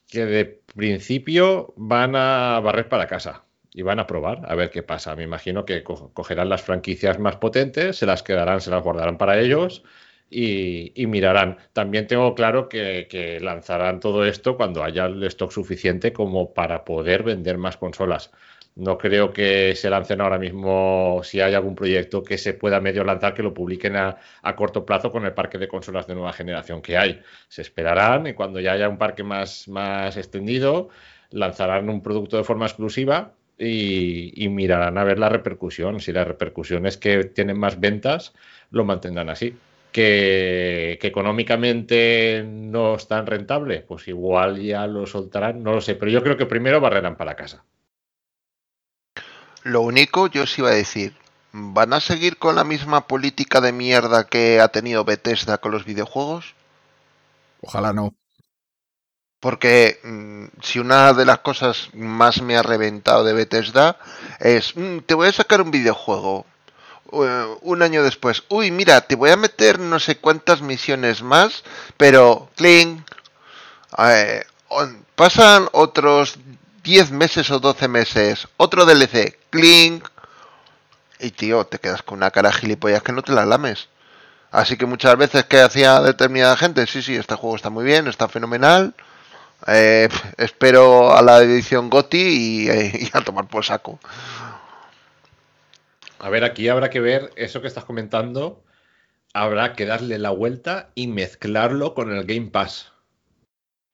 que de principio van a barrer para casa y van a probar a ver qué pasa. Me imagino que cogerán las franquicias más potentes, se las quedarán, se las guardarán para ellos y, mirarán. También tengo claro que, lanzarán todo esto cuando haya el stock suficiente como para poder vender más consolas. No creo que se lancen ahora mismo, si hay algún proyecto que se pueda medio lanzar, que lo publiquen a, corto plazo con el parque de consolas de nueva generación que hay. Se esperarán y cuando ya haya un parque más, más extendido, lanzarán un producto de forma exclusiva y, y, mirarán a ver la repercusión. Si la repercusión es que tienen más ventas, lo mantendrán así que, económicamente no es tan rentable, pues igual ya lo soltarán, no lo sé, pero yo creo que primero barrerán para casa. Lo único, yo os iba a decir, ¿van a seguir con la misma política de mierda que ha tenido Bethesda con los videojuegos? Ojalá no. Porque mm, si una de las cosas más me ha reventado de Bethesda es, mm, te voy a sacar un videojuego. Uh, un año después, uy, mira, te voy a meter no sé cuántas misiones más, pero, cling, eh, pasan otros 10 meses o 12 meses, otro DLC, cling, y tío, te quedas con una cara gilipollas que no te la lames. Así que muchas veces que hacía determinada gente, sí, sí, este juego está muy bien, está fenomenal. eh, espero a la edición GOTI eh, y a tomar por saco. A ver, aquí habrá que ver eso que estás comentando. Habrá que darle la vuelta y mezclarlo con el Game Pass.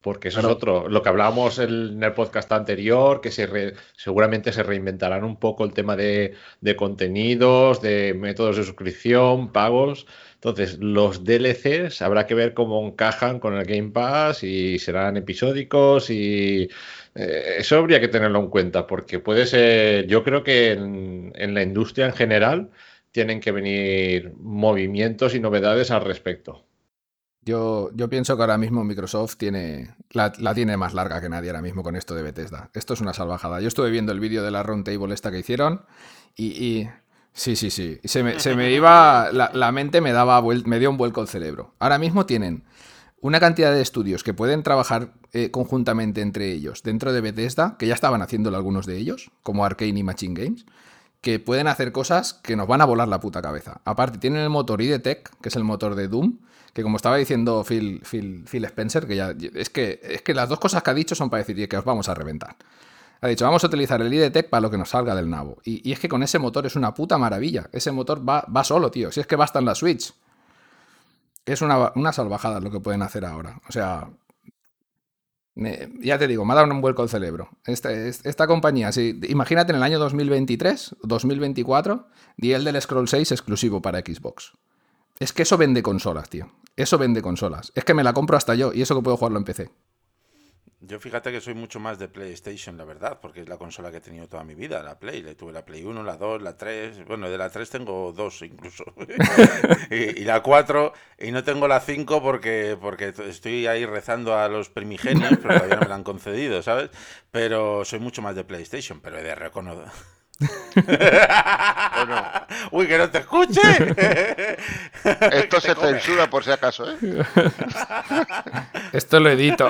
Porque eso es otro. Lo que hablábamos en el podcast anterior, que se re- seguramente se reinventarán un poco el tema de, de contenidos, de métodos de suscripción, pagos. Entonces, los DLCs habrá que ver cómo encajan con el Game Pass y serán episódicos y eh, eso habría que tenerlo en cuenta porque puede ser, yo creo que en, la industria en general tienen que venir movimientos y novedades al respecto. Yo, yo pienso que ahora mismo Microsoft tiene la, la tiene más larga que nadie ahora mismo con esto de Bethesda. Esto es una salvajada. Yo estuve viendo el vídeo de la roundtable esta que hicieron y- sí, sí, sí. Se me, se me iba, la, la mente me daba me dio un vuelco el cerebro. Ahora mismo tienen una cantidad de estudios que pueden trabajar eh, conjuntamente entre ellos dentro de Bethesda, que ya estaban haciéndolo algunos de ellos, como Arkane y Machine Games, que pueden hacer cosas que nos van a volar la puta cabeza. Aparte, tienen el motor IDTech, que es el motor de Doom, que como estaba diciendo Phil, Phil, Phil Spencer, que ya es que, es que las dos cosas que ha dicho son para decir que os vamos a reventar. Ha dicho, vamos a utilizar el IDTech para lo que nos salga del nabo. Y, y es que con ese motor es una puta maravilla. Ese motor va, va solo, tío. Si es que basta en la Switch. Es una, una salvajada lo que pueden hacer ahora. O sea, ya te digo, me ha dado un vuelco el cerebro. Esta, es- esta compañía, sí, imagínate en el año 2023, 2024, The Elder Scroll 6 exclusivo para Xbox. Es que eso vende consolas, tío. Eso vende consolas. Es que me la compro hasta yo y eso que puedo jugarlo en PC. Yo fíjate que soy mucho más de PlayStation, la verdad, porque es la consola que he tenido toda mi vida, la Play. Le tuve la Play 1, la 2, la 3. Bueno, de la 3 tengo dos incluso. y, y la 4. Y no tengo la 5 porque, porque estoy ahí rezando a los primigenios, pero todavía no me la han concedido, ¿sabes? Pero soy mucho más de PlayStation, pero he de reconocer. Uy, que no te escuche. Esto se come. censura por si acaso, ¿eh? Esto lo edito.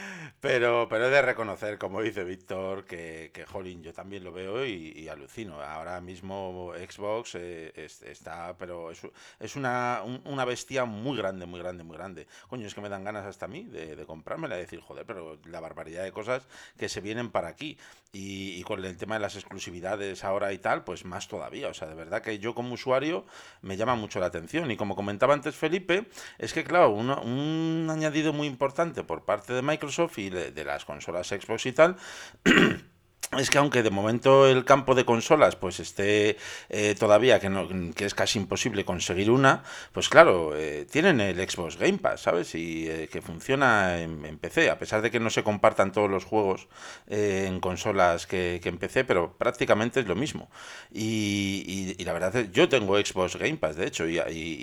Pero, pero he de reconocer, como dice Víctor, que, que jolín, yo también lo veo y, y alucino. Ahora mismo Xbox eh, es- está, pero es, es una, un- una bestia muy grande, muy grande, muy grande. Coño, es que me dan ganas hasta a mí de, de comprármela y decir, joder, pero la barbaridad de cosas que se vienen para aquí. Y, y con el tema de las exclusividades ahora y tal, pues más todavía. O sea, de verdad que yo como usuario me llama mucho la atención. Y como comentaba antes Felipe, es que claro, uno- un añadido muy importante por parte de Microsoft y de, las consolas Xbox y tal. Es que aunque de momento el campo de consolas pues esté eh, todavía que, no, que es casi imposible conseguir una, pues claro, eh, tienen el Xbox Game Pass, ¿sabes? Y eh, que funciona en, PC, a pesar de que no se compartan todos los juegos en consolas que, que en PC, pero prácticamente es lo mismo. Y, y- la verdad es yo tengo Xbox Game Pass, de hecho, y,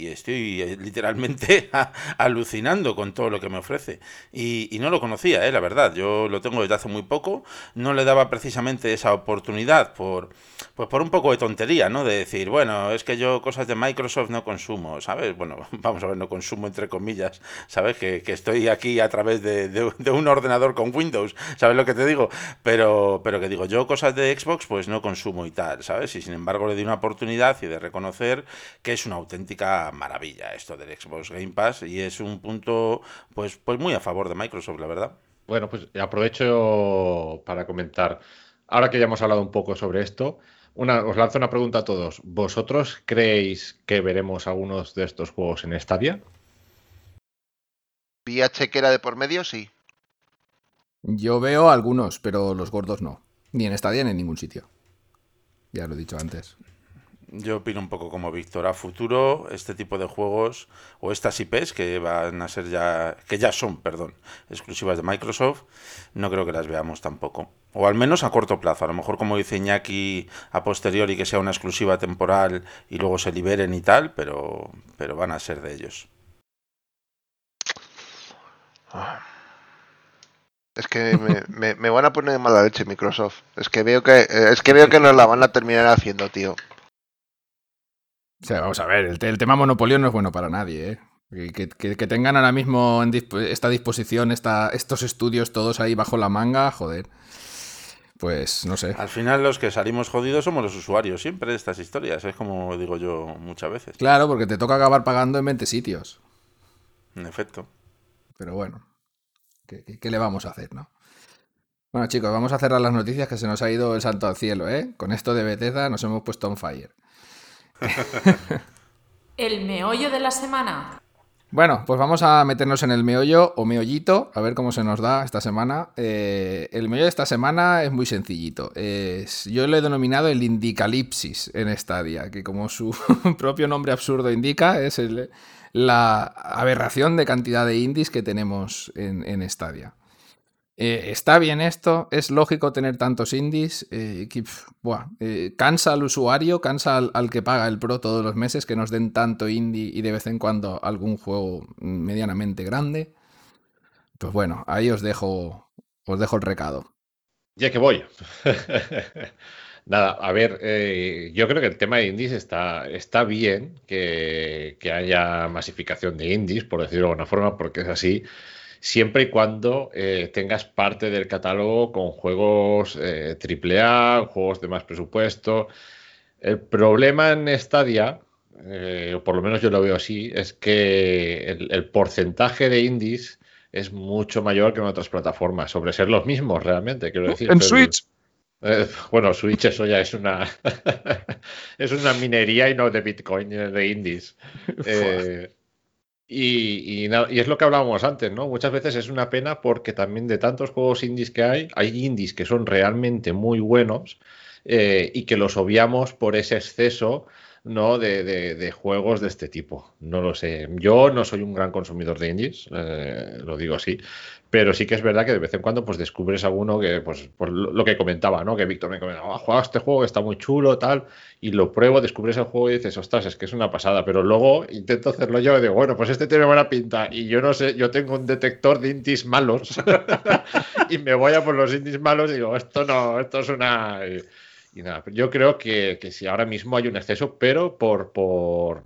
estoy literalmente alucinando con todo lo que me ofrece. Y, no lo conocía, la verdad, yo lo tengo desde hace muy poco, no le daba precisamente esa oportunidad por, pues por un poco de tontería, ¿no? De decir, bueno, es que yo cosas de Microsoft no consumo, ¿sabes? Bueno, vamos a ver, no consumo entre comillas, ¿sabes? Que, que estoy aquí a través de, de- de un ordenador con Windows, ¿sabes lo que te digo? Pero, pero que digo, yo cosas de Xbox pues no consumo y tal, ¿sabes? Y sin embargo le di una oportunidad y de reconocer que es una auténtica maravilla esto del Xbox Game Pass y es un punto pues, pues muy a favor de Microsoft, la verdad. Bueno, pues aprovecho para comentar. Ahora que ya hemos hablado un poco sobre esto, una, os lanzo una pregunta a todos. ¿Vosotros creéis que veremos algunos de estos juegos en Stadia? Vía chequera de por medio, sí. Yo veo algunos, pero los gordos no. Ni en Stadia ni en ningún sitio. Ya lo he dicho antes. Yo opino un poco como Víctor. A futuro, este tipo de juegos o estas IPs que van a ser ya, que ya son, perdón, exclusivas de Microsoft, no creo que las veamos tampoco. O al menos a corto plazo. A lo mejor, como dice Iñaki, a posteriori que sea una exclusiva temporal y luego se liberen y tal, pero, pero van a ser de ellos. Es que me, me, van a poner mala leche Microsoft. Es que veo que es que veo que nos la van a terminar haciendo, tío. O sea, vamos a ver, el, tema monopolio no es bueno para nadie, ¿eh? Que, que, tengan ahora mismo en esta disposición esta, estos estudios todos ahí bajo la manga, joder. Pues no sé. Al final los que salimos jodidos somos los usuarios, siempre de estas historias, es como digo yo muchas veces. Claro, porque te toca acabar pagando en 20 sitios. En efecto. Pero bueno, ¿qué, le vamos a hacer, no? Bueno chicos, vamos a cerrar las noticias que se nos ha ido el santo al cielo, ¿eh? Con esto de Bethesda nos hemos puesto on fire. el meollo de la semana. Bueno, pues vamos a meternos en el meollo o meollito, a ver cómo se nos da esta semana. Eh, el meollo de esta semana es muy sencillito. yo lo he denominado el Indicalipsis en Stadia, que como su propio nombre absurdo indica, es la aberración de cantidad de indies que tenemos en, en Stadia. Eh, está bien esto, es lógico tener tantos indies, eh, eh, cansa al usuario, cansa al, que paga el Pro todos los meses que nos den tanto indie y de vez en cuando algún juego medianamente grande. Pues bueno, ahí os dejo, os dejo el recado. Ya que voy. Nada, a ver, yo creo que el tema de indies está, está bien que, que haya masificación de indies, por decirlo de alguna forma, porque es así siempre y cuando eh, tengas parte del catálogo con juegos eh, AAA, juegos de más presupuesto. El problema en Stadia, eh, o por lo menos yo lo veo así, es que el, porcentaje de indies es mucho mayor que en otras plataformas, sobre ser los mismos realmente, quiero decir. En Switch. Eh, bueno, Switch eso ya es una es una minería y no de Bitcoin, de indies. Y, es lo que hablábamos antes, ¿no? Muchas veces es una pena porque también de tantos juegos indies que hay, hay indies que son realmente muy buenos eh, y que los obviamos por ese exceso ¿no? De, de, juegos de este tipo. No lo sé. Yo no soy un gran consumidor de indies, eh, lo digo así, pero sí que es verdad que de vez en cuando pues descubres alguno que, pues, por lo que comentaba, ¿no? Que Víctor me comentaba, jugado este juego está muy chulo, tal, y lo pruebo, descubres el juego y dices, ostras, es que es una pasada, pero luego intento hacerlo yo y digo, bueno, pues este tiene buena pinta, y yo no sé, yo tengo un detector de indies malos, y me voy a por los indies malos y digo, esto no, esto es una... nada, yo creo que, que si ahora mismo hay un exceso, pero por, por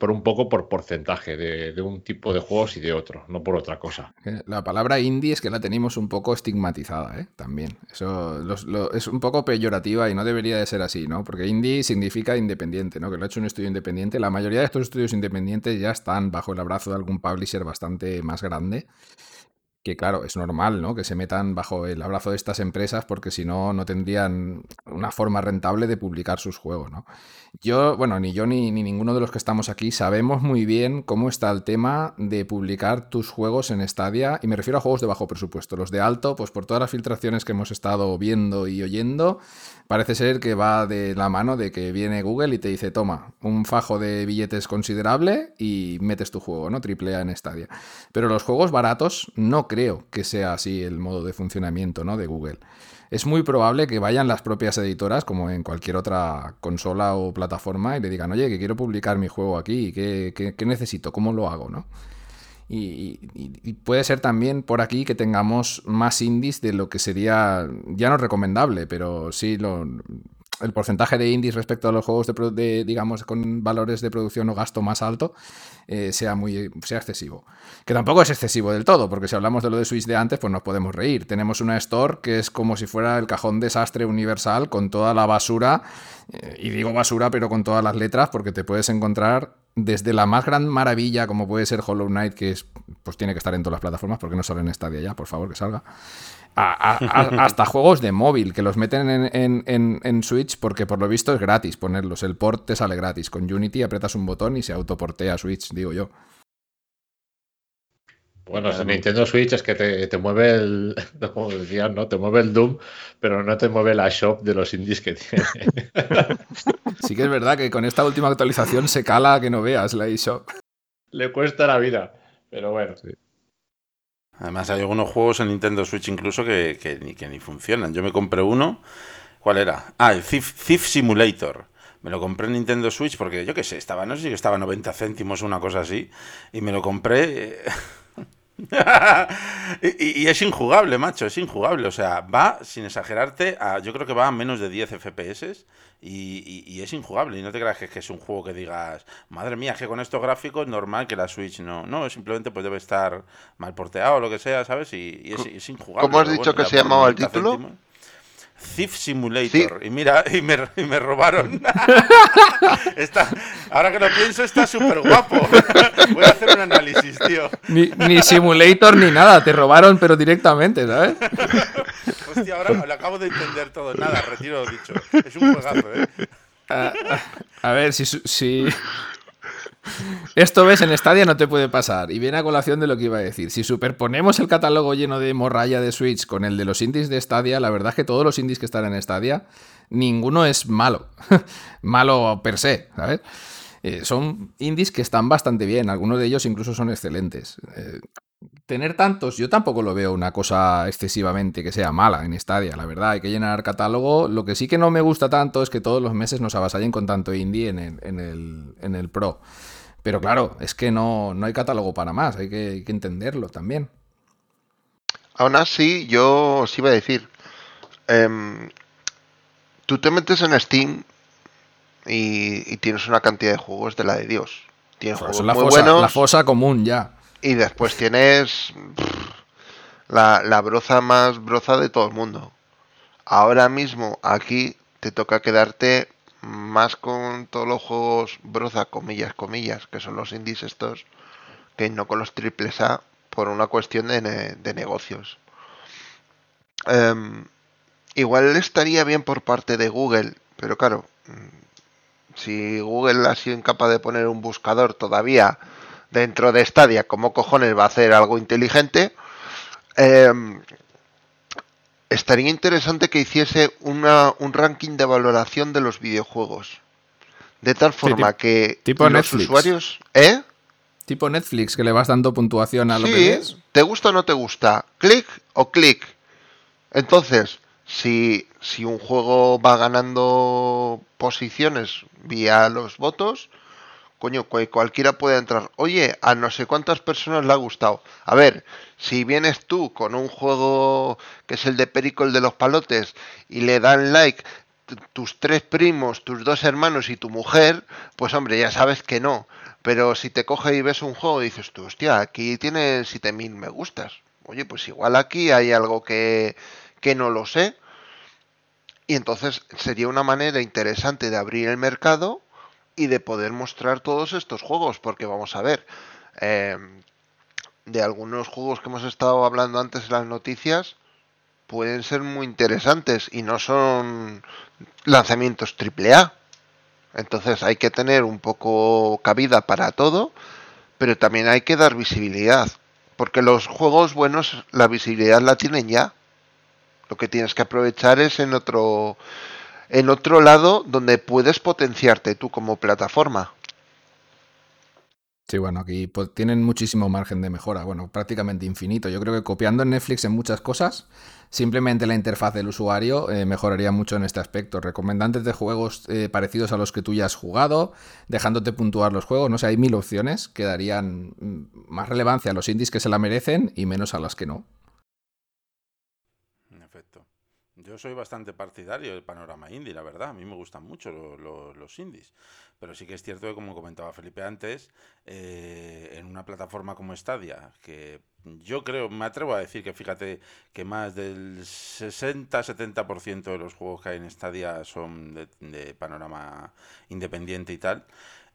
por un poco por porcentaje de, un tipo de juegos y de otro, no por otra cosa. La palabra indie es que la tenemos un poco estigmatizada, ¿eh? También. Eso es un poco peyorativa y no debería de ser así, ¿no? Porque indie significa independiente, ¿no? Que lo ha hecho un estudio independiente. La mayoría de estos estudios independientes ya están bajo el abrazo de algún publisher bastante más grande que claro, es normal, ¿no? Que se metan bajo el abrazo de estas empresas porque si no, no tendrían una forma rentable de publicar sus juegos, ¿no? Yo, bueno, ni yo ni, ni, ninguno de los que estamos aquí sabemos muy bien cómo está el tema de publicar tus juegos en Stadia, y me refiero a juegos de bajo presupuesto. Los de alto, pues por todas las filtraciones que hemos estado viendo y oyendo, parece ser que va de la mano de que viene Google y te dice, toma, un fajo de billetes considerable y metes tu juego, ¿no? Triple A en Stadia. Pero los juegos baratos no creo que sea así el modo de funcionamiento, ¿no? De Google. Es muy probable que vayan las propias editoras, como en cualquier otra consola o plataforma, y le digan, oye, que quiero publicar mi juego aquí, ¿qué, qué, necesito? ¿Cómo lo hago? ¿no? Y, puede ser también por aquí que tengamos más indies de lo que sería, ya no recomendable, pero sí lo, el porcentaje de indies respecto a los juegos de, digamos, con valores de producción o gasto más alto eh, sea muy sea excesivo. Que tampoco es excesivo del todo, porque si hablamos de lo de Switch de antes, pues nos podemos reír. Tenemos una store que es como si fuera el cajón desastre universal con toda la basura, eh, y digo basura, pero con todas las letras, porque te puedes encontrar desde la más gran maravilla como puede ser Hollow Knight, que es, pues tiene que estar en todas las plataformas, porque no sale en Stadia ya, por favor, que salga hasta juegos de móvil que los meten en, Switch porque por lo visto es gratis ponerlos. El port te sale gratis. Con Unity apretas un botón y se autoportea Switch, digo yo. Bueno, en Nintendo Switch es que te, mueve el, como decías, ¿no? Te mueve el Doom, pero no te mueve la shop de los indies que tiene. Sí que es verdad que con esta última actualización se cala que no veas la eShop. Le cuesta la vida, pero bueno. Sí. Además hay algunos juegos en Nintendo Switch incluso que, ni, que ni funcionan. Yo me compré uno. ¿Cuál era? Ah, el Thief, Simulator. Me lo compré en Nintendo Switch porque yo qué sé, estaba, no sé si estaba 90 céntimos o una cosa así. Y me lo compré. y, es injugable, macho, es injugable. O sea, va, sin exagerarte, a, yo creo que va a menos de 10 FPS y, es injugable. Y no te creas que, es un juego que digas, madre mía, que con estos gráficos normal que la Switch no. No, simplemente pues debe estar mal porteado o lo que sea, ¿sabes? Y, es, injugable. ¿Cómo has dicho que se llamaba el título? Thief Simulator. Y mira, y me, y me robaron. está, ahora que lo pienso, está súper guapo. Voy a hacer un análisis, tío. Ni, ni, simulator ni nada, te robaron, pero directamente, ¿sabes? Hostia, ahora lo acabo de entender todo. Nada, retiro lo dicho. Es un juegazo, ¿eh? A, a ver, si, si, esto ves en Stadia no te puede pasar. Y viene a colación de lo que iba a decir. Si superponemos el catálogo lleno de morralla de Switch con el de los indies de Stadia, la verdad es que todos los indies que están en Stadia, ninguno es malo. malo per se, ¿sabes? Eh, son indies que están bastante bien, algunos de ellos incluso son excelentes. Eh, tener tantos, yo tampoco lo veo una cosa excesivamente que sea mala en Stadia, la verdad, hay que llenar catálogo. Lo que sí que no me gusta tanto es que todos los meses nos avasallen con tanto indie en el, en el Pro. Pero claro, es que no, no hay catálogo para más, hay que, entenderlo también. Aún así, yo os iba a decir, em, tú te metes en Steam y, tienes una cantidad de juegos de la de Dios. Tienes juegos la muy fosa, buenos. La fosa común ya. Y después tienes la, la broza más broza de todo el mundo. Ahora mismo aquí te toca quedarte más con todos los juegos broza, comillas, comillas, que son los indies estos, que no con los triples A, por una cuestión de, de negocios. Em, igual estaría bien por parte de Google, pero claro, mm, si Google ha sido incapaz de poner un buscador todavía dentro de Stadia, ¿cómo cojones va a hacer algo inteligente? Eh, estaría interesante que hiciese una, un ranking de valoración de los videojuegos. De tal forma que tipo los Netflix. usuarios... ¿Eh? Tipo Netflix, que le vas dando puntuación a lo que ves. ¿Te gusta o no te gusta? ¿Clic o clic? Entonces, si, si un juego va ganando posiciones vía los votos, coño, cualquiera puede entrar. Oye, a no sé cuántas personas le ha gustado. A ver, si vienes tú con un juego que es el de Pericol de los Palotes y le dan like tus tres primos, tus dos hermanos y tu mujer, pues hombre, ya sabes que no. Pero si te coge y ves un juego y dices tú, hostia, aquí tiene 7000 me gustas. Oye, pues igual aquí hay algo que, que no lo sé. Y entonces sería una manera interesante de abrir el mercado y de poder mostrar todos estos juegos, porque vamos a ver, eh, de algunos juegos que hemos estado hablando antes en las noticias, pueden ser muy interesantes y no son lanzamientos AAA. Entonces hay que tener un poco cabida para todo, pero también hay que dar visibilidad, porque los juegos buenos la visibilidad la tienen ya. Lo que tienes que aprovechar es en otro en otro lado donde puedes potenciarte tú como plataforma. Sí, bueno, aquí pues, tienen muchísimo margen de mejora, bueno, prácticamente infinito. Yo creo que copiando en Netflix en muchas cosas, simplemente la interfaz del usuario eh, mejoraría mucho en este aspecto. Recomendantes de juegos eh, parecidos a los que tú ya has jugado, dejándote puntuar los juegos, no sé, hay mil opciones que darían mm, más relevancia a los indies que se la merecen y menos a las que no. Yo soy bastante partidario del panorama indie, la verdad. A mí me gustan mucho los indies. Pero sí que es cierto que, como comentaba Felipe antes, eh, en una plataforma como Stadia, que yo creo, me atrevo a decir que fíjate que más del 60-70% de los juegos que hay en Stadia son de panorama independiente y tal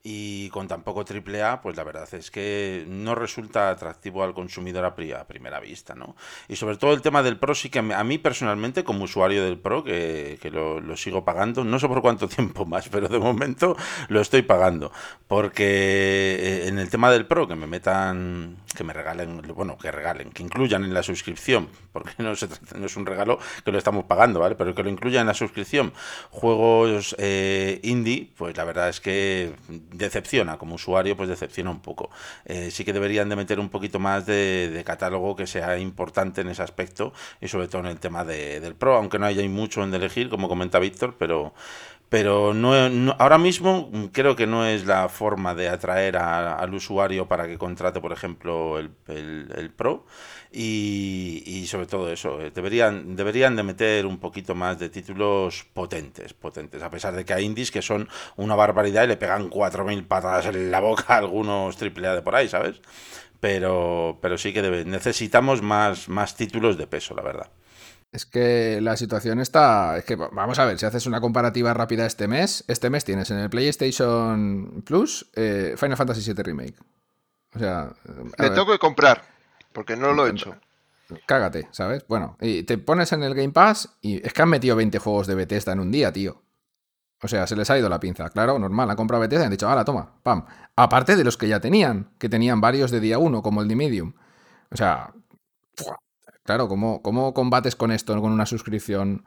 y con tan poco AAA, pues la verdad es que no resulta atractivo al consumidor a, primera vista, ¿no? Y sobre todo el tema del Pro sí que a mí personalmente, como usuario del Pro, que, lo, sigo pagando, no sé por cuánto tiempo más, pero de momento lo estoy pagando, porque eh, en el tema del Pro, que me metan, que me regalen, bueno, que regalen, que incluyan en la suscripción, porque no, se, no es un regalo que lo estamos pagando, ¿vale? Pero que lo incluyan en la suscripción, juegos eh, indie, pues la verdad es que decepciona, como usuario, pues decepciona un poco. Eh, sí que deberían de meter un poquito más de, catálogo que sea importante en ese aspecto y sobre todo en el tema de, del Pro, aunque no haya mucho en elegir, como comenta Víctor, pero, pero no, ahora mismo creo que no es la forma de atraer al usuario para que contrate, por ejemplo, el, el, Pro. Y, y, sobre todo eso, eh, deberían, deberían de meter un poquito más de títulos potentes, potentes, a pesar de que hay indies que son una barbaridad y le pegan 4.000 patadas en la boca a algunos AAA de por ahí, ¿sabes? Pero, pero sí que debe, necesitamos más, más títulos de peso, la verdad. Es que la situación está. Es que vamos a ver, si haces una comparativa rápida este mes, este mes tienes en el PlayStation Plus eh, Final Fantasy VII Remake. O sea. Me tengo que comprar, porque no lo he hecho. Cágate, ¿sabes? Bueno, y te pones en el Game Pass y es que han metido 20 juegos de Bethesda en un día, tío. O sea, se les ha ido la pinza. Claro, normal, han comprado Bethesda y han dicho, hala, toma, pam. Aparte de los que ya tenían, que tenían varios de día uno, como el de Medium. O sea, Claro, ¿cómo, ¿cómo combates con esto, con una suscripción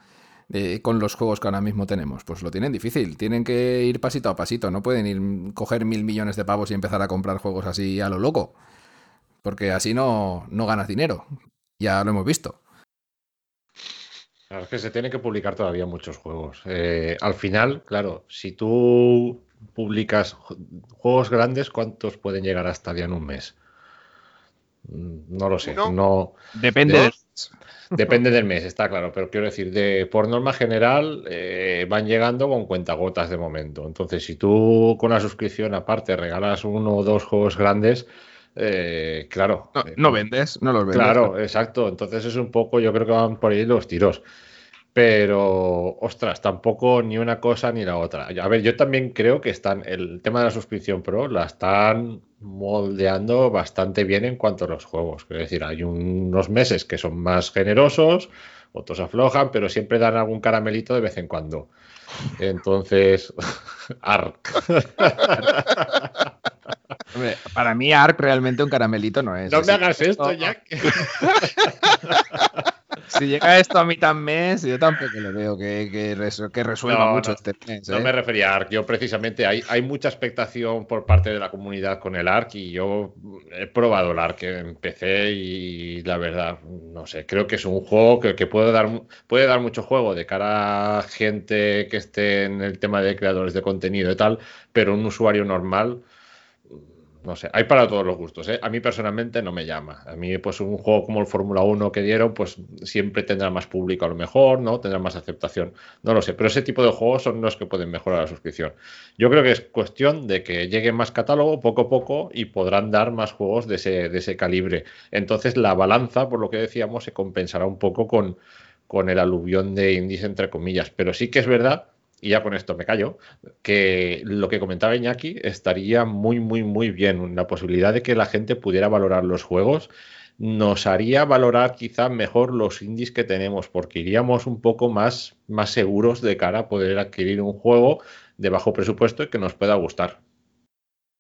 con los juegos que ahora mismo tenemos? Pues lo tienen difícil, tienen que ir pasito a pasito, no pueden ir coger mil millones de pavos y empezar a comprar juegos así a lo loco, porque así no, no ganas dinero, ya lo hemos visto. Claro, es que se tienen que publicar todavía muchos juegos. Eh, al final, claro, si tú publicas juegos grandes, ¿cuántos pueden llegar hasta día en un mes? No lo sé. No, Depende del Depende del mes, está claro, pero quiero decir, de, por norma general eh, van llegando con cuentagotas de momento. Entonces, si tú con la suscripción aparte regalas uno o dos juegos grandes, eh, claro. No, vendes, no los vendes. Claro, exacto. Entonces es un poco, yo creo que van por ahí los tiros. Pero, ostras, tampoco ni una cosa ni la otra. A ver, yo también creo que están, el tema de la suscripción pro la están moldeando bastante bien en cuanto a los juegos. Es decir, hay unos meses que son más generosos, otros aflojan, pero siempre dan algún caramelito de vez en cuando. Entonces, ARC. para mí ARC realmente un caramelito no es. No me hagas esto, Jack. si llega esto a mitad mes, yo tampoco lo veo que, que, resuelva mucho este mes. No ¿eh? me refería a ARC. Yo precisamente hay, hay mucha expectación por parte de la comunidad con el ARC y yo he probado el ARC en PC y la verdad, no sé, creo que es un juego que, que puede, dar, puede dar mucho juego de cara a gente que esté en el tema de creadores de contenido y tal, pero un usuario normal no sé, hay para todos los gustos. ¿eh? A mí personalmente no me llama. A mí, pues un juego como el Fórmula 1 que dieron, pues siempre tendrá más público a lo mejor, ¿no? Tendrá más aceptación. No lo sé, pero ese tipo de juegos son los que pueden mejorar la suscripción. Yo creo que es cuestión de que llegue más catálogo poco a poco y podrán dar más juegos de ese, de ese calibre. Entonces la balanza, por lo que decíamos, se compensará un poco con, con el aluvión de indies, entre comillas. Pero sí que es verdad y ya con esto me callo, que lo que comentaba Iñaki estaría muy, muy, muy bien. La posibilidad de que la gente pudiera valorar los juegos nos haría valorar quizá mejor los indies que tenemos, porque iríamos un poco más, más seguros de cara a poder adquirir un juego de bajo presupuesto y que nos pueda gustar.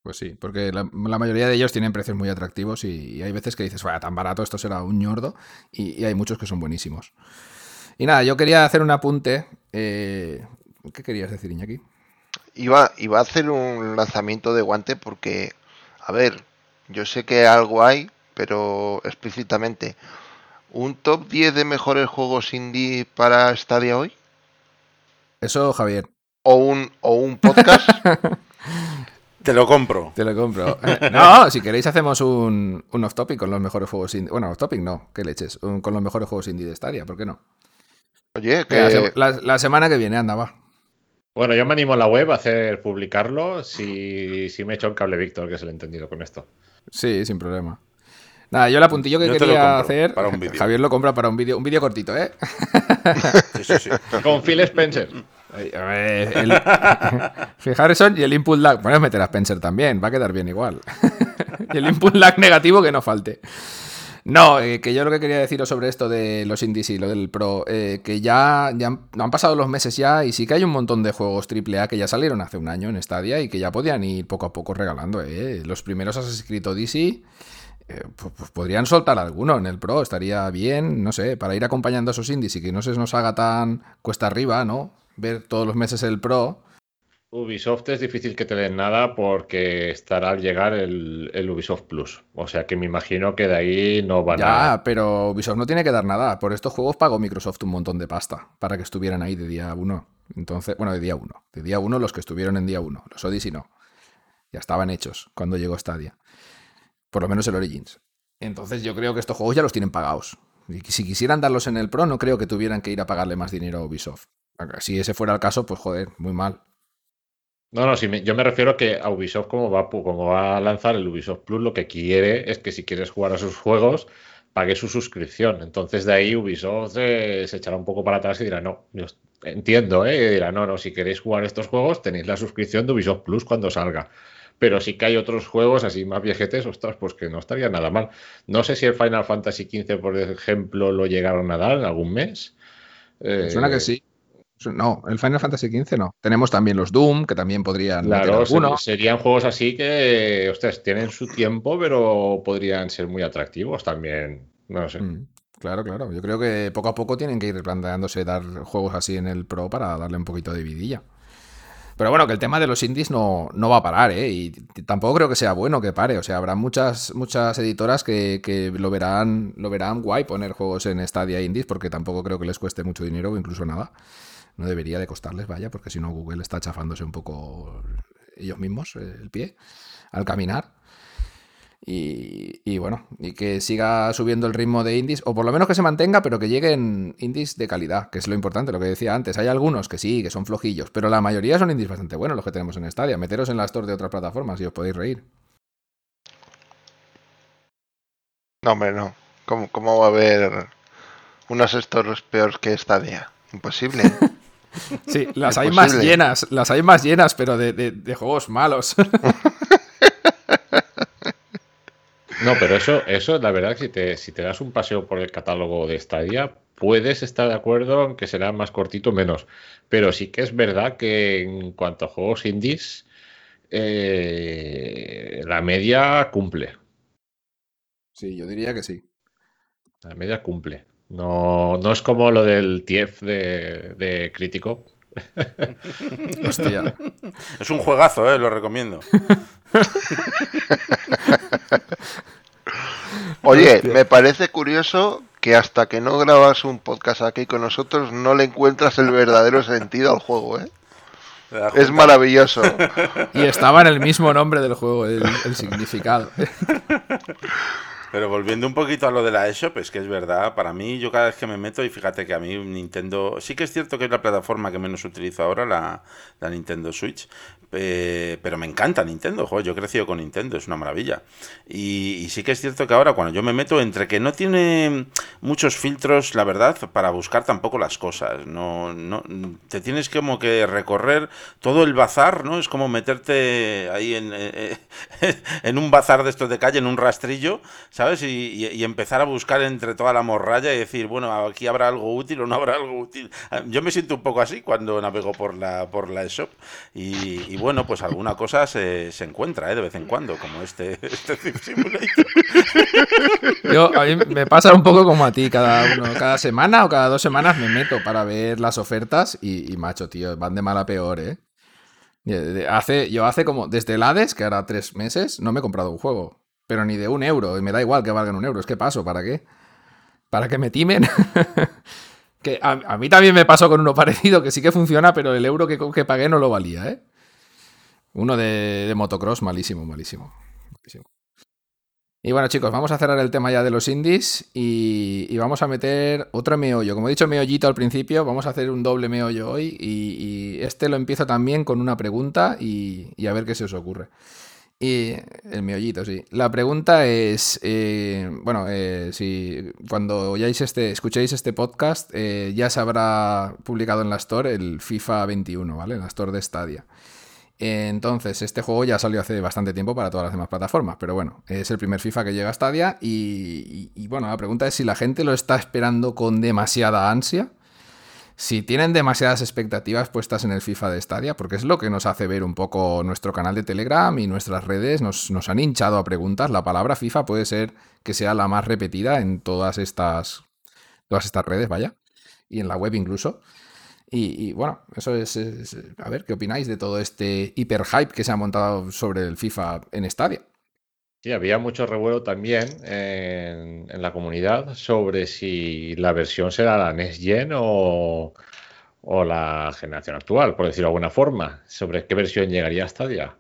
Pues sí, porque la, mayoría de ellos tienen precios muy atractivos y, hay veces que dices, vaya, tan barato, esto será un ñordo, y, hay muchos que son buenísimos. Y nada, yo quería hacer un apunte eh, ¿Qué querías decir, Iñaki? Iba, iba a hacer un lanzamiento de guante porque, a ver, yo sé que algo hay, pero explícitamente. ¿Un top 10 de mejores juegos indie para Stadia hoy? Eso, Javier. ¿O un, o un podcast? Te lo compro. Te lo compro. Eh, no, si queréis hacemos un, un off-topic con los mejores juegos indie. Bueno, off-topic no, ¿qué leches? con los mejores juegos indie de Stadia, ¿por qué no? Oye, que... la semana que viene, anda, va. Bueno, yo me animo a la web a hacer publicarlo si, si me echo el cable Víctor, que es el entendido con esto. Sí, sin problema. Nada, yo el apuntillo que quería hacer. Para un Javier lo compra para un vídeo, un vídeo cortito, ¿eh? Sí, sí, sí. Con Phil Spencer. El, y el input lag. Puedes meter a Spencer también, va a quedar bien igual. y el input lag negativo que no falte. No, eh, que yo lo que quería deciros sobre esto de los indies y lo del Pro, eh, que ya, ya han, pasado los meses ya y sí que hay un montón de juegos AAA que ya salieron hace un año en Stadia y que ya podían ir poco a poco regalando. Eh. Los primeros has escrito DC, pues, pues, podrían soltar alguno en el Pro, estaría bien, no sé, para ir acompañando a esos indies y que no se nos haga tan cuesta arriba, ¿no? Ver todos los meses el Pro Ubisoft es difícil que te den nada porque estará al llegar el, Ubisoft Plus. O sea que me imagino que de ahí no van a. Ya, pero Ubisoft no tiene que dar nada. Por estos juegos pagó Microsoft un montón de pasta para que estuvieran ahí de día uno. Entonces, bueno, de día 1. De día 1 los que estuvieron en día 1. Los Odyssey no. Ya estaban hechos cuando llegó Stadia. Por lo menos el Origins. Entonces yo creo que estos juegos ya los tienen pagados. Y si quisieran darlos en el Pro, no creo que tuvieran que ir a pagarle más dinero a Ubisoft. Si ese fuera el caso, pues joder, muy mal. No, no, si yo me refiero que a Ubisoft, como va, como va a lanzar el Ubisoft Plus, lo que quiere es que si quieres jugar a sus juegos, pague su suscripción. Entonces de ahí Ubisoft se echará un poco para atrás y dirá, no, yo entiendo, ¿eh? Y dirá, no, no, si queréis jugar estos juegos, tenéis la suscripción de Ubisoft Plus cuando salga. Pero sí que hay otros juegos así más viejetes, ostras, pues que no estaría nada mal. No sé si el Final Fantasy XV, por ejemplo, lo llegaron a dar en algún mes. Suena que eh, sí. No, el Final Fantasy XV no. Tenemos también los Doom, que también podrían. Claro, serían juegos así que, ostras, tienen su tiempo, pero podrían ser muy atractivos también. No sé. Mm, claro, claro. Yo creo que poco a poco tienen que ir planteándose dar juegos así en el Pro para darle un poquito de vidilla. Pero bueno, que el tema de los indies no, no va a parar, ¿eh? Y tampoco creo que sea bueno que pare. O sea, habrá muchas, muchas editoras que, que, lo, verán, lo verán guay poner juegos en Stadia Indies, porque tampoco creo que les cueste mucho dinero o incluso nada. No debería de costarles, vaya, porque si no Google está chafándose un poco ellos mismos eh, el pie al caminar. Y, bueno, y que siga subiendo el ritmo de indies, o por lo menos que se mantenga, pero que lleguen indies de calidad, que es lo importante, lo que decía antes. Hay algunos que sí, que son flojillos, pero la mayoría son indies bastante buenos los que tenemos en Stadia. Meteros en la store de otras plataformas y os podéis reír. No, hombre, no. ¿Cómo, cómo va a haber unos stores peor que Stadia? Imposible. Sí, las hay más llenas, las hay más llenas, pero de, juegos malos. No, pero eso, eso la verdad, si te, si te das un paseo por el catálogo de Stadia, puedes estar de acuerdo en que será más cortito menos. Pero sí que es verdad que en cuanto a juegos indies, eh, la media cumple. Sí, yo diría que sí. La media cumple. No, no es como lo del TIEF de, crítico. Hostia. Es un juegazo, ¿eh? lo recomiendo. Oye, me parece curioso que hasta que no grabas un podcast aquí con nosotros no le encuentras el verdadero sentido al juego, ¿eh? Es maravilloso. Y estaba en el mismo nombre del juego, el, el significado. Pero volviendo un poquito a lo de la eShop, es que es verdad, para mí, yo cada vez que me meto, y fíjate que a mí Nintendo, sí que es cierto que es la plataforma que menos utilizo ahora, la, la Nintendo Switch, pero me encanta Nintendo, joder, yo he crecido con Nintendo, es una maravilla. Y, sí que es cierto que ahora cuando yo me meto, entre que no tiene muchos filtros, la verdad, para buscar tampoco las cosas, no, no te tienes como que recorrer todo el bazar, ¿no? Es como meterte ahí en, eh, en un bazar de estos de calle, en un rastrillo, ¿sabes? Y, empezar a buscar entre toda la morralla y decir, bueno, aquí habrá algo útil o no habrá algo útil. Yo me siento un poco así cuando navego por la, por la shop y bueno, pues alguna cosa se, encuentra ¿eh? de vez en cuando, como este, este Simulator. Yo, a mí me pasa un poco como a ti, cada, uno, cada semana o cada dos semanas me meto para ver las ofertas y, macho, tío, van de mal a peor, ¿eh? Hace, yo hace como, desde el Hades, que ahora tres meses, no me he comprado un juego, pero ni de un euro, y me da igual que valgan un euro, es que paso, ¿para qué? ¿Para que me timen? que a, mí también me pasó con uno parecido, que sí que funciona, pero el euro que, que pagué no lo valía, ¿eh? Uno de, motocross, malísimo, malísimo, Y bueno, chicos, vamos a cerrar el tema ya de los indies y, vamos a meter otro meollo. Como he dicho, meollito al principio, vamos a hacer un doble meollo hoy y, este lo empiezo también con una pregunta y, a ver qué se os ocurre. Y el meollito, sí. La pregunta es, eh, bueno, eh, si cuando oyáis este, escuchéis este podcast, eh, ya se habrá publicado en la Store el FIFA 21, ¿vale? En la Store de Stadia. Entonces, este juego ya salió hace bastante tiempo para todas las demás plataformas, pero bueno, es el primer FIFA que llega a Stadia y, bueno, la pregunta es si la gente lo está esperando con demasiada ansia, si tienen demasiadas expectativas puestas en el FIFA de Stadia, porque es lo que nos hace ver un poco nuestro canal de Telegram y nuestras redes, nos, nos han hinchado a preguntas, la palabra FIFA puede ser que sea la más repetida en todas estas, todas estas redes, vaya, y en la web incluso. Y, bueno, eso es, A ver, ¿qué opináis de todo este hiper hype que se ha montado sobre el FIFA en Stadia? Sí, había mucho revuelo también en, la comunidad sobre si la versión será la Next Gen o, o la generación actual, por decirlo de alguna forma, sobre qué versión llegaría a Stadia.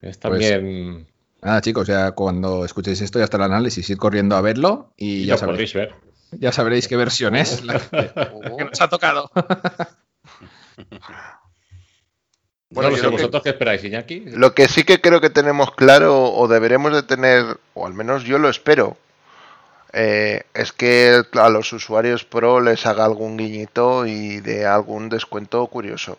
Es Pues también... Nada, chicos, ya cuando escuchéis esto ya está el análisis, ir corriendo a verlo y ya lo podréis ver. Ya sabréis qué versión es la que, que nos ha tocado. Bueno, no sé, que- ¿vosotros qué esperáis, Iñaki? Lo que sí que creo que tenemos claro o deberemos de tener, o al menos yo lo espero, eh, es que a los usuarios pro les haga algún guiñito y de algún descuento curioso.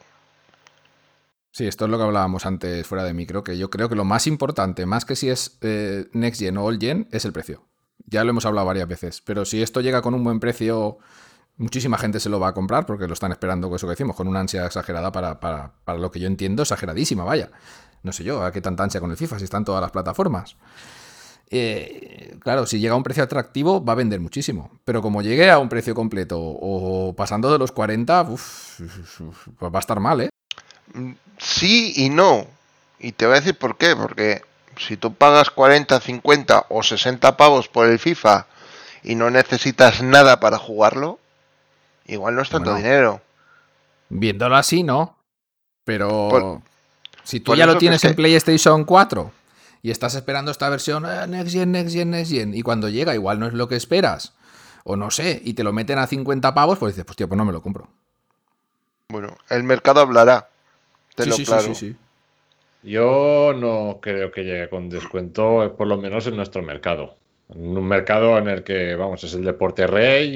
Sí, esto es lo que hablábamos antes fuera de micro, que yo creo que lo más importante, más que si es eh, Next Gen o Old Gen, es el precio. Ya lo hemos hablado varias veces, pero si esto llega con un buen precio, muchísima gente se lo va a comprar porque lo están esperando, con eso que decimos, con una ansia exagerada para, para, para lo que yo entiendo, exageradísima, vaya. No sé yo, ¿a qué tanta ansia con el FIFA si están todas las plataformas? Eh, claro, si llega a un precio atractivo va a vender muchísimo, pero como llegue a un precio completo o pasando de los 40, uf, pues va a estar mal, ¿eh? Mm, Sí y no. Y te voy a decir por qué. Porque si tú pagas 40, 50 o 60 pavos por el FIFA y no necesitas nada para jugarlo, igual no es tanto Bueno. dinero. Viéndolo así, no. Pero Por- si tú ya lo tienes es en que- PlayStation 4 y estás esperando esta versión eh, Next Gen, Next Gen, Next Gen, y cuando llega igual no es lo que esperas, o no sé, y te lo meten a 50 pavos, pues dices, pues tío, pues no me lo compro. Bueno, el mercado hablará. Te Sí, lo sí, sí, sí, sí. Yo no creo que llegue con descuento, eh, por lo menos en nuestro mercado. En un mercado en el que, vamos, es el deporte rey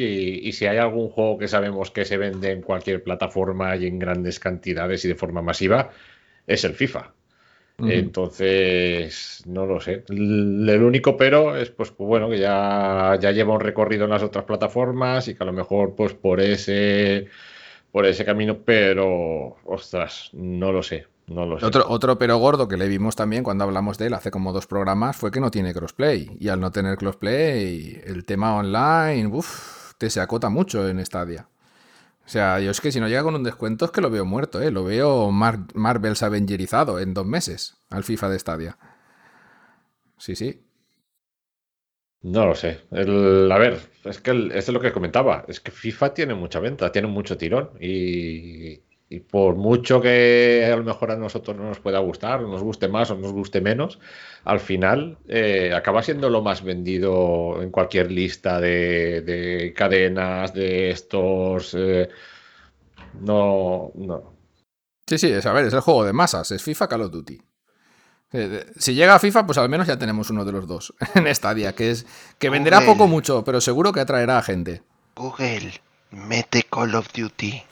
y, y si hay algún juego que sabemos que se vende en cualquier plataforma y en grandes cantidades y de forma masiva, es el FIFA. Entonces, no lo sé. El, el único pero es, pues, pues, bueno, que ya, ya lleva un recorrido en las otras plataformas y que a lo mejor, pues, por ese, por ese camino, pero, ostras, no lo sé, no lo sé. Otro, otro pero gordo que le vimos también cuando hablamos de él hace como dos programas fue que no tiene crossplay. Y al no tener crossplay, el tema online, uff, te se acota mucho en Stadia. O sea, yo es que si no llega con un descuento es que lo veo muerto, ¿eh? Lo veo Mar Marvel's Avengerizado en dos meses al FIFA de Stadia. Sí, sí. No lo sé. El- a ver, es que el- esto es lo que comentaba. Es que FIFA tiene mucha venta, tiene mucho tirón. Y, y por mucho que a lo mejor a nosotros no nos pueda gustar, o nos guste más o nos guste menos, al final eh, acaba siendo lo más vendido en cualquier lista de, de cadenas, de estos. eh, no, no. Sí, sí, es, a ver, es el juego de masas, es FIFA Call of Duty. Eh, Si llega a FIFA, pues al menos ya tenemos uno de los dos en Stadia, que es que venderá Google. poco mucho, pero seguro que atraerá a gente. Google, mete Call of Duty.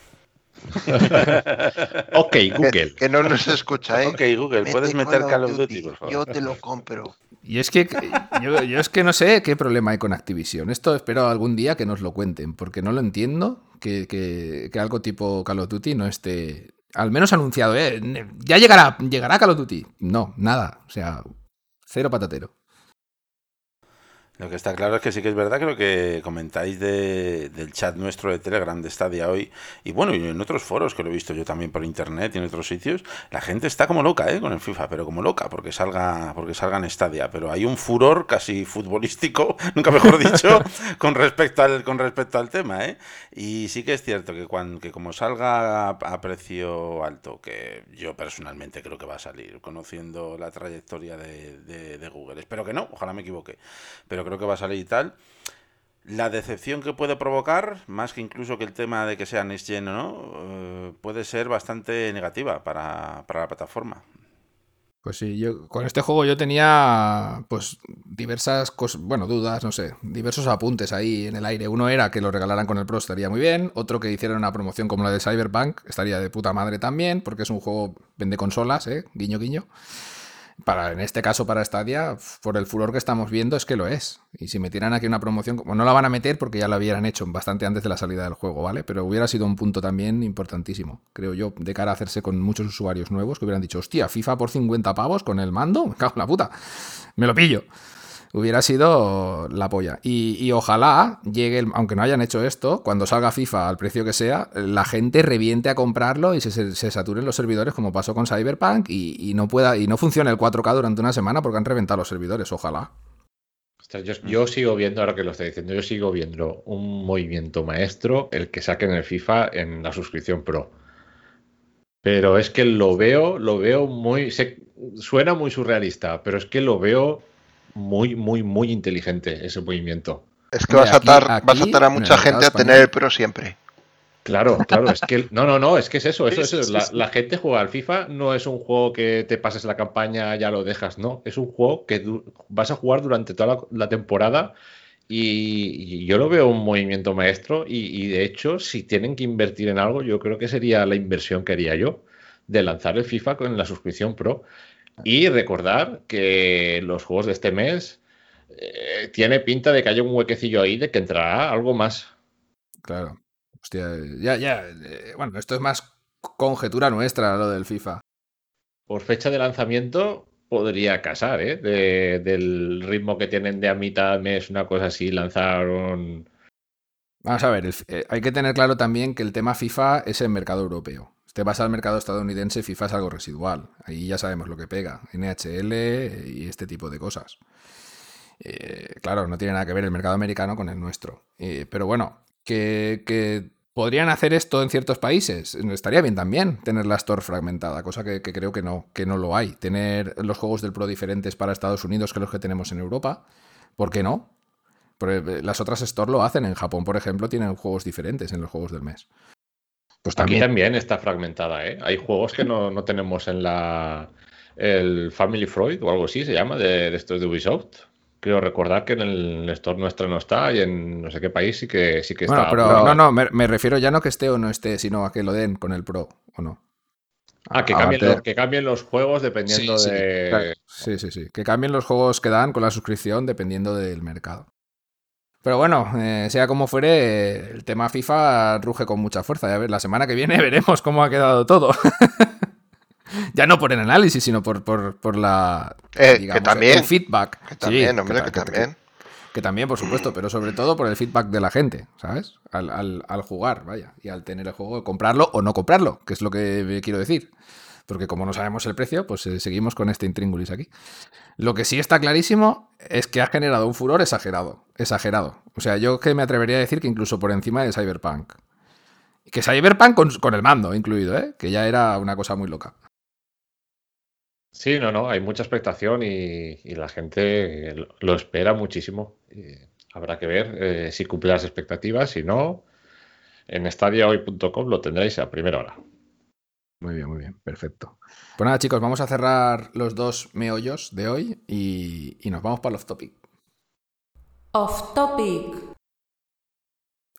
Ok, Que, Google. que no nos escucha, ¿eh? Ok, Google, Mete ¿puedes meter Call of Duty, por favor? Yo te lo compro. Y es que yo, yo es que no sé qué problema hay con Activision. Esto espero algún día que nos lo cuenten, porque no lo entiendo que, que- que algo tipo Call of Duty no esté, al menos anunciado. ¿eh? Ya llegará, llegará Call of Duty. No, nada. O sea, cero patatero. Lo que está claro es que sí que es verdad que lo que comentáis de- del chat nuestro de Telegram de Stadia hoy, y bueno, y en otros foros que lo he visto yo también por internet y en otros sitios, la gente está como loca, ¿eh? con el FIFA, pero como loca, porque salga, porque salga en Stadia. Pero hay un furor casi futbolístico, nunca mejor dicho, con respecto al, con respecto al tema, ¿eh? Y sí que es cierto que cuando, que como salga a, a precio alto, que yo personalmente creo que va a salir, conociendo la trayectoria de, de- de Google. Espero que no, ojalá me equivoque. Pero creo que va a salir y tal. La decepción que puede provocar, más que incluso que el tema de que sea Next Gen o no, eh, puede ser bastante negativa para, para la plataforma. Pues sí, yo con este juego yo tenía pues diversas cosas, bueno, dudas, no sé, diversos apuntes ahí en el aire. Uno era que lo regalaran con el Pro estaría muy bien, otro que hicieran una promoción como la de Cyberpunk estaría de puta madre también, porque es un juego vende consolas, eh, guiño guiño. Para, en este caso para Stadia, por el furor que estamos viendo, es que lo es. Y si metieran aquí una promoción, como no la van a meter porque ya la hubieran hecho bastante antes de la salida del juego, ¿vale? Pero hubiera sido un punto también importantísimo, creo yo, de cara a hacerse con muchos usuarios nuevos que hubieran dicho, hostia, FIFA por 50 pavos con el mando, me cago en la puta, me lo pillo. Hubiera sido la polla. Y, y ojalá llegue, el- aunque no hayan hecho esto, cuando salga FIFA al precio que sea, la gente reviente a comprarlo y se, se- saturen los servidores como pasó con Cyberpunk y, y no pueda y no funcione el 4K durante una semana porque han reventado los servidores. Ojalá. yo, sigo viendo, ahora que lo estoy diciendo, yo sigo viendo un movimiento maestro el que saquen el FIFA en la suscripción Pro. Pero es que lo veo, lo veo muy. suena muy surrealista, pero es que lo veo muy, muy, muy inteligente ese movimiento. Es que vas, a atar, vas a atar a mucha gente a tener el Pro siempre. Claro, claro, es que no, no, no, es que es eso, eso, eso. La, la, gente juega al FIFA, no es un juego que te pases la campaña, ya lo dejas, no, es un juego que vas a jugar durante toda la, temporada y, yo lo veo un movimiento maestro y, de hecho, si tienen que invertir en algo, yo creo que sería la inversión que haría yo de lanzar el FIFA con la suscripción Pro y recordar que los juegos de este mes eh, tiene pinta de que haya un huequecillo ahí de que entrará algo más. Claro. Hostia, ya, ya. Eh, bueno, esto es más conjetura nuestra, lo del FIFA. Por fecha de lanzamiento podría casar, ¿eh? del ritmo que tienen de a mitad mes, una cosa así, lanzaron. Vamos a ver, eh, hay que tener claro también que el tema FIFA es el mercado europeo. Te vas al mercado estadounidense, FIFA es algo residual. Ahí ya sabemos lo que pega. NHL y este tipo de cosas. Eh, claro, no tiene nada que ver el mercado americano con el nuestro. pero bueno, que, podrían hacer esto en ciertos países. Estaría bien también tener la store fragmentada, cosa que, creo que no, que no lo hay. Tener los juegos del Pro diferentes para Estados Unidos que los que tenemos en Europa. ¿Por qué no? Porque las otras store lo hacen. En Japón, por ejemplo, tienen juegos diferentes en los juegos del mes. Pues también. Aquí también está fragmentada, ¿eh? Hay juegos que no, no tenemos en la el Family Freud o algo así se llama, de, de estos de Ubisoft creo recordar que en el store nuestro no está y en no sé qué país sí que sí que bueno, Pero no, no, me, refiero ya no que esté o no esté, sino a que lo den con el Pro o no. Ah, que cambien, los, que cambien los juegos dependiendo de. Sí, sí, sí. Que cambien los juegos que dan con la suscripción dependiendo del mercado. Pero bueno, eh, sea como fuere, el tema FIFA ruge con mucha fuerza. A ver, la semana que viene veremos cómo ha quedado todo. ya no por el análisis, sino por, por, la. Eh, que también. El feedback. Que también, hombre, que, también. Que, también, por supuesto, pero sobre todo por el feedback de la gente, ¿sabes? Al, jugar, vaya, y al tener el juego, comprarlo o no comprarlo, que es lo que quiero decir. Porque como no sabemos el precio, pues eh, seguimos con este intríngulis aquí. Lo que sí está clarísimo es que ha generado un furor exagerado. Exagerado. O sea, yo que me atrevería a decir que incluso por encima de Cyberpunk. Que Cyberpunk con, el mando incluido, ¿eh? Que ya era una cosa muy loca. Sí, no, no, hay mucha expectación y, la gente lo espera muchísimo. habrá que ver eh, si cumple las expectativas, si no, en estadiahoy.com lo tendréis a primera hora. Muy bien, muy bien, perfecto. Pues nada, chicos, vamos a cerrar los dos meollos de hoy y, y nos vamos para el off topic. Off topic.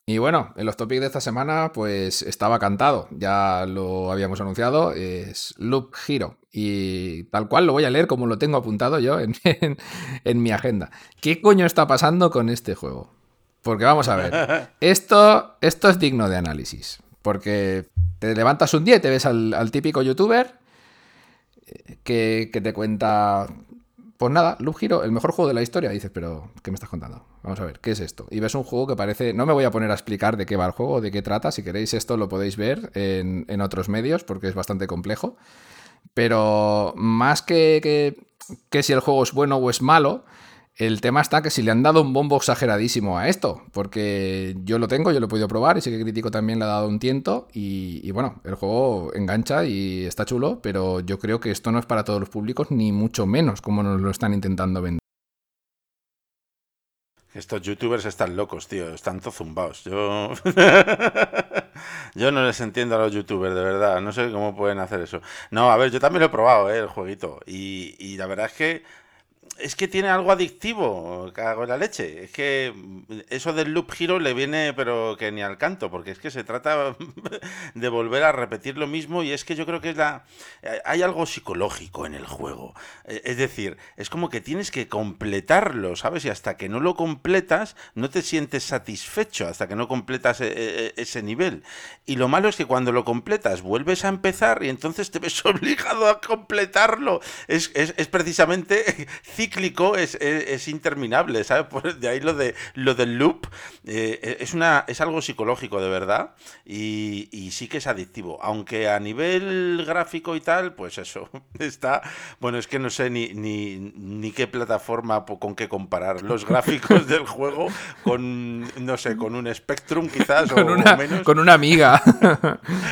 Y bueno, el off topic de esta semana, pues estaba cantado, ya lo habíamos anunciado, es Loop Hero. Y tal cual lo voy a leer como lo tengo apuntado yo en, en, mi agenda. ¿Qué coño está pasando con este juego? Porque vamos a ver, esto, esto es digno de análisis. Porque te levantas un día y te ves al, típico youtuber que, te cuenta pues nada, Loop Hero, el mejor juego de la historia. dices, pero ¿qué me estás contando? Vamos a ver, ¿qué es esto? Y ves un juego que parece. No me voy a poner a explicar de qué va el juego, de qué trata. Si queréis esto lo podéis ver en, otros medios porque es bastante complejo. Pero más que, que si el juego es bueno o es malo, el tema está que si le han dado un bombo exageradísimo a esto, porque yo lo tengo, yo lo he podido probar y sé que Crítico también le ha dado un tiento y, bueno, el juego engancha y está chulo, pero yo creo que esto no es para todos los públicos, ni mucho menos como nos lo están intentando vender. Estos youtubers están locos, tío, están todos zumbados. Yo... yo no les entiendo a los youtubers, de verdad, no sé cómo pueden hacer eso. No, a ver, yo también lo he probado, ¿eh? el jueguito, y la verdad es que es que tiene algo adictivo, cago en la leche. Es que eso del loop giro le viene, pero que ni al canto, porque es que se trata de volver a repetir lo mismo y es que yo creo que es la. Hay algo psicológico en el juego. E, es decir, es como que tienes que completarlo, ¿sabes? Y hasta que no lo completas, no te sientes satisfecho, hasta que no completas e, e, ese nivel. Y lo malo es que cuando lo completas, vuelves a empezar y entonces te ves obligado a completarlo. Es, es, es precisamente cíclico es, es, interminable, ¿sabes? de ahí lo, de, lo del loop eh, es, una, es algo psicológico, de verdad, y, y, sí que es adictivo. Aunque a nivel gráfico y tal, pues eso, está... Bueno, es que no sé ni, ni, ni qué plataforma con qué comparar los gráficos del juego con, no sé, con un Spectrum quizás, con una, menos. Con una amiga.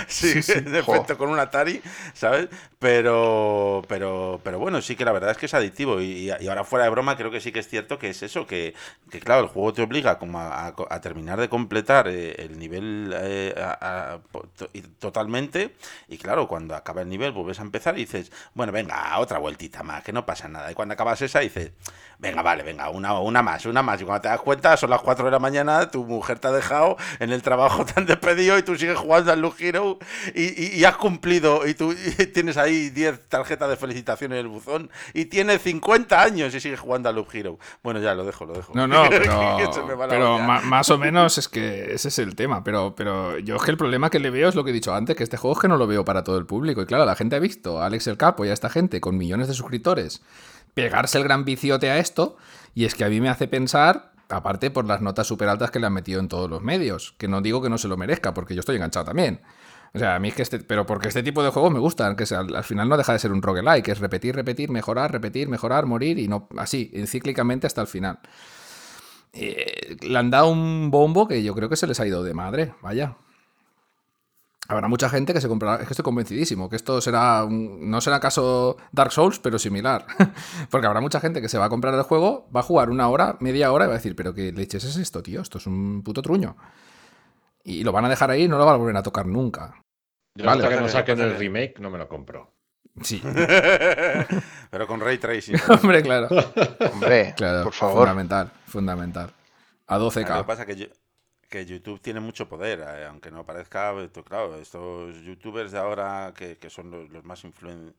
sí, de efecto, con un Atari, ¿sabes? Pero, pero, pero bueno, sí que la verdad es que es adictivo. Y, ahora fuera de broma, creo que sí que es cierto que es eso, que, que claro, el juego te obliga como a, terminar de completar eh, el nivel eh, totalmente. Y claro, cuando acaba el nivel, vuelves a empezar y dices, bueno, venga, otra vueltita más, que no pasa nada. Y cuando acabas esa, dices, venga, vale, venga, una, una más, una más. Y cuando te das cuenta, son las 4 de la mañana, tu mujer te ha dejado en el trabajo tan despedido y tú sigues jugando al Look Hero y, y, has cumplido y tú tienes ahí 10 tarjetas de felicitaciones en el buzón y tienes 50 años y sigues jugando al Loop Hero. Bueno, ya lo dejo, lo dejo. No, no, pero, más o menos es que ese es el tema. Pero, pero yo es que el problema que le veo es lo que he dicho antes, que este juego es que no lo veo para todo el público. Y claro, la gente ha visto a Alex el Capo y a esta gente con millones de suscriptores pegarse el gran viciote a esto. Y es que a mí me hace pensar aparte por las notas súper altas que le han metido en todos los medios. Que no digo que no se lo merezca, porque yo estoy enganchado también. O sea, a mí es que este. Pero porque este tipo de juegos me gustan, que al, final no deja de ser un roguelike, es repetir, repetir, mejorar, repetir, mejorar, morir y no. Así, encíclicamente hasta el final. Eh, le han dado un bombo que yo creo que se les ha ido de madre, vaya. Habrá mucha gente que se comprará. Es que estoy convencidísimo que esto será. no será caso Dark Souls, pero similar. Porque habrá mucha gente que se va a comprar el juego, va a jugar una hora, media hora y va a decir, ¿pero qué leches es esto, tío? Esto es un puto truño. Y lo van a dejar ahí y no lo van a volver a tocar nunca. Yo vale, hasta que no saquen el remake no me lo compro. Sí. pero con Ray Tracing. Hombre, claro. Hombre, claro, por favor. Fundamental, fundamental. A 12K. Lo que pasa que yo que YouTube tiene mucho poder, eh, aunque no parezca, claro, estos youtubers de ahora que, son los, más influen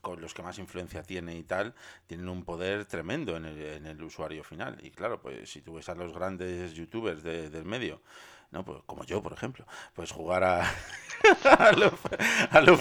con los que más influencia tiene y tal, tienen un poder tremendo en el, en el usuario final. Y claro, pues si tú ves a los grandes youtubers del medio, no, pues como yo, por ejemplo, pues jugar a, a, los, a los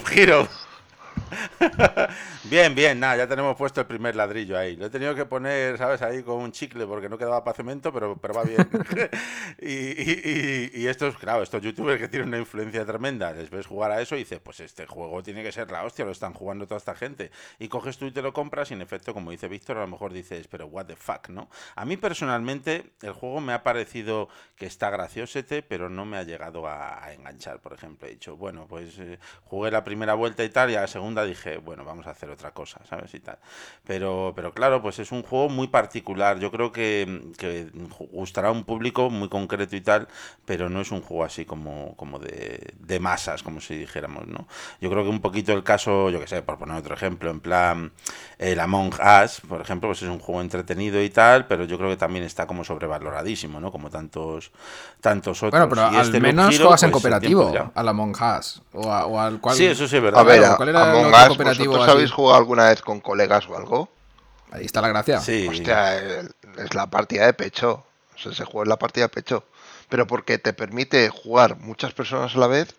bien, bien, nada, ya tenemos puesto el primer ladrillo ahí. Lo he tenido que poner, ¿sabes? Ahí con un chicle porque no quedaba para cemento, pero, pero va bien. y, y, estos, claro, estos youtubers que tienen una influencia tremenda, les ves jugar a eso y dices, pues este juego tiene que ser la hostia, lo están jugando toda esta gente. Y coges tú y te lo compras y en efecto, como dice Víctor, a lo mejor dices, pero what the fuck, ¿no? A mí personalmente el juego me ha parecido que está graciosete, pero no me ha llegado a, enganchar, por ejemplo. He dicho, bueno, pues eh, jugué la primera vuelta y tal, y a la segunda dije, bueno, vamos a hacer otra cosa, ¿sabes? Y tal. Pero, pero claro, pues es un juego muy particular. Yo creo que, que gustará a un público muy concreto y tal, pero no es un juego así como, como de, de masas, como si dijéramos, ¿no? Yo creo que un poquito el caso, yo que sé, por poner otro ejemplo, en plan, el Among Us, por ejemplo, pues es un juego entretenido y tal, pero yo creo que también está como sobrevaloradísimo, ¿no? Como tantos, tantos otros. Bueno, pero al este menos juegas en pues, cooperativo, al Among Us, o, al cual... Sí, eso sí es verdad. A ver, ¿vosotros habéis jugado alguna vez con colegas o algo? Ahí está la gracia. Sí. Hostia, es la partida de pecho. O sea, se juega en la partida de pecho. Pero porque te permite jugar muchas personas a la vez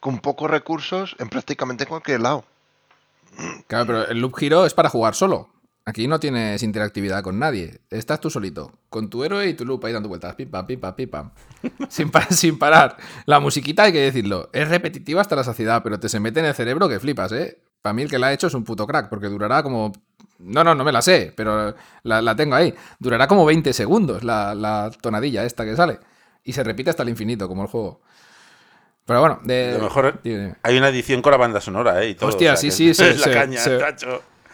con pocos recursos en prácticamente cualquier lado. Claro, pero el Loop Hero es para jugar solo. Aquí no tienes interactividad con nadie. Estás tú solito, con tu héroe y tu loop ahí dando vueltas. Pim, pam, pim, pam, pim, pam. sin, sin parar. La musiquita, hay que decirlo, es repetitiva hasta la saciedad, pero te se mete en el cerebro que flipas, ¿eh? Para mí el que la ha hecho es un puto crack, porque durará como... No, no, no me la sé, pero la, tengo ahí. Durará como 20 segundos la, tonadilla esta que sale. Y se repite hasta el infinito, como el juego. Pero bueno, de... lo mejor hay una edición con la banda sonora, ¿eh? Y todo, Hostia, sí, sí, sí. Es la caña, se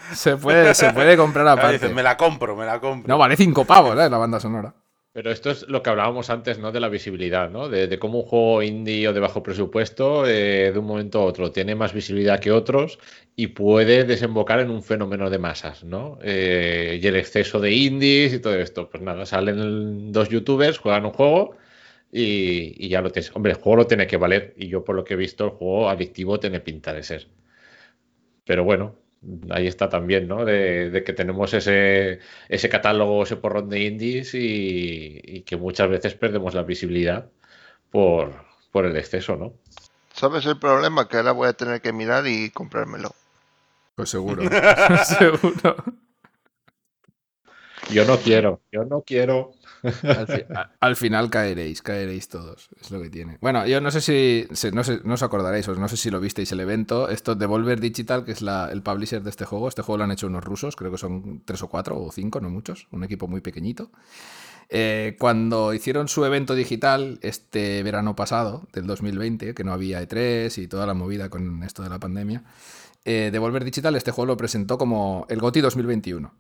puede, se puede comprar aparte. me la compro, me la compro. No, vale cinco pavos, ¿eh? La banda sonora. Pero esto es lo que hablábamos antes, ¿no? De la visibilidad, ¿no? De, cómo un juego indie o de bajo presupuesto, eh, de un momento a otro, tiene más visibilidad que otros y puede desembocar en un fenómeno de masas, ¿no? Eh, y el exceso de indies y todo esto. Pues nada, salen dos youtubers, juegan un juego y, y ya lo tienes. Hombre, el juego lo tiene que valer y yo por lo que he visto, el juego adictivo tiene pinta de ser. Pero bueno, ahí está también, ¿no? De, que tenemos ese, ese catálogo, ese porrón de indies y, que muchas veces perdemos la visibilidad por, por el exceso, ¿no? ¿Sabes el problema? Que ahora voy a tener que mirar y comprármelo. Pues seguro, seguro. Yo no quiero, yo no quiero. Al, final caeréis, caeréis todos. Es lo que tiene. Bueno, yo no sé si. no, sé- no os acordaréis, no sé si lo visteis el evento. Esto Devolver Digital, que es el publisher de este juego. Este juego lo han hecho unos rusos, creo que son tres o cuatro o cinco, no muchos. Un equipo muy pequeñito. Eh, cuando hicieron su evento digital este verano pasado, del 2020, que no había E3 y toda la movida con esto de la pandemia, eh, Devolver Digital este juego lo presentó como el GOTY 2021.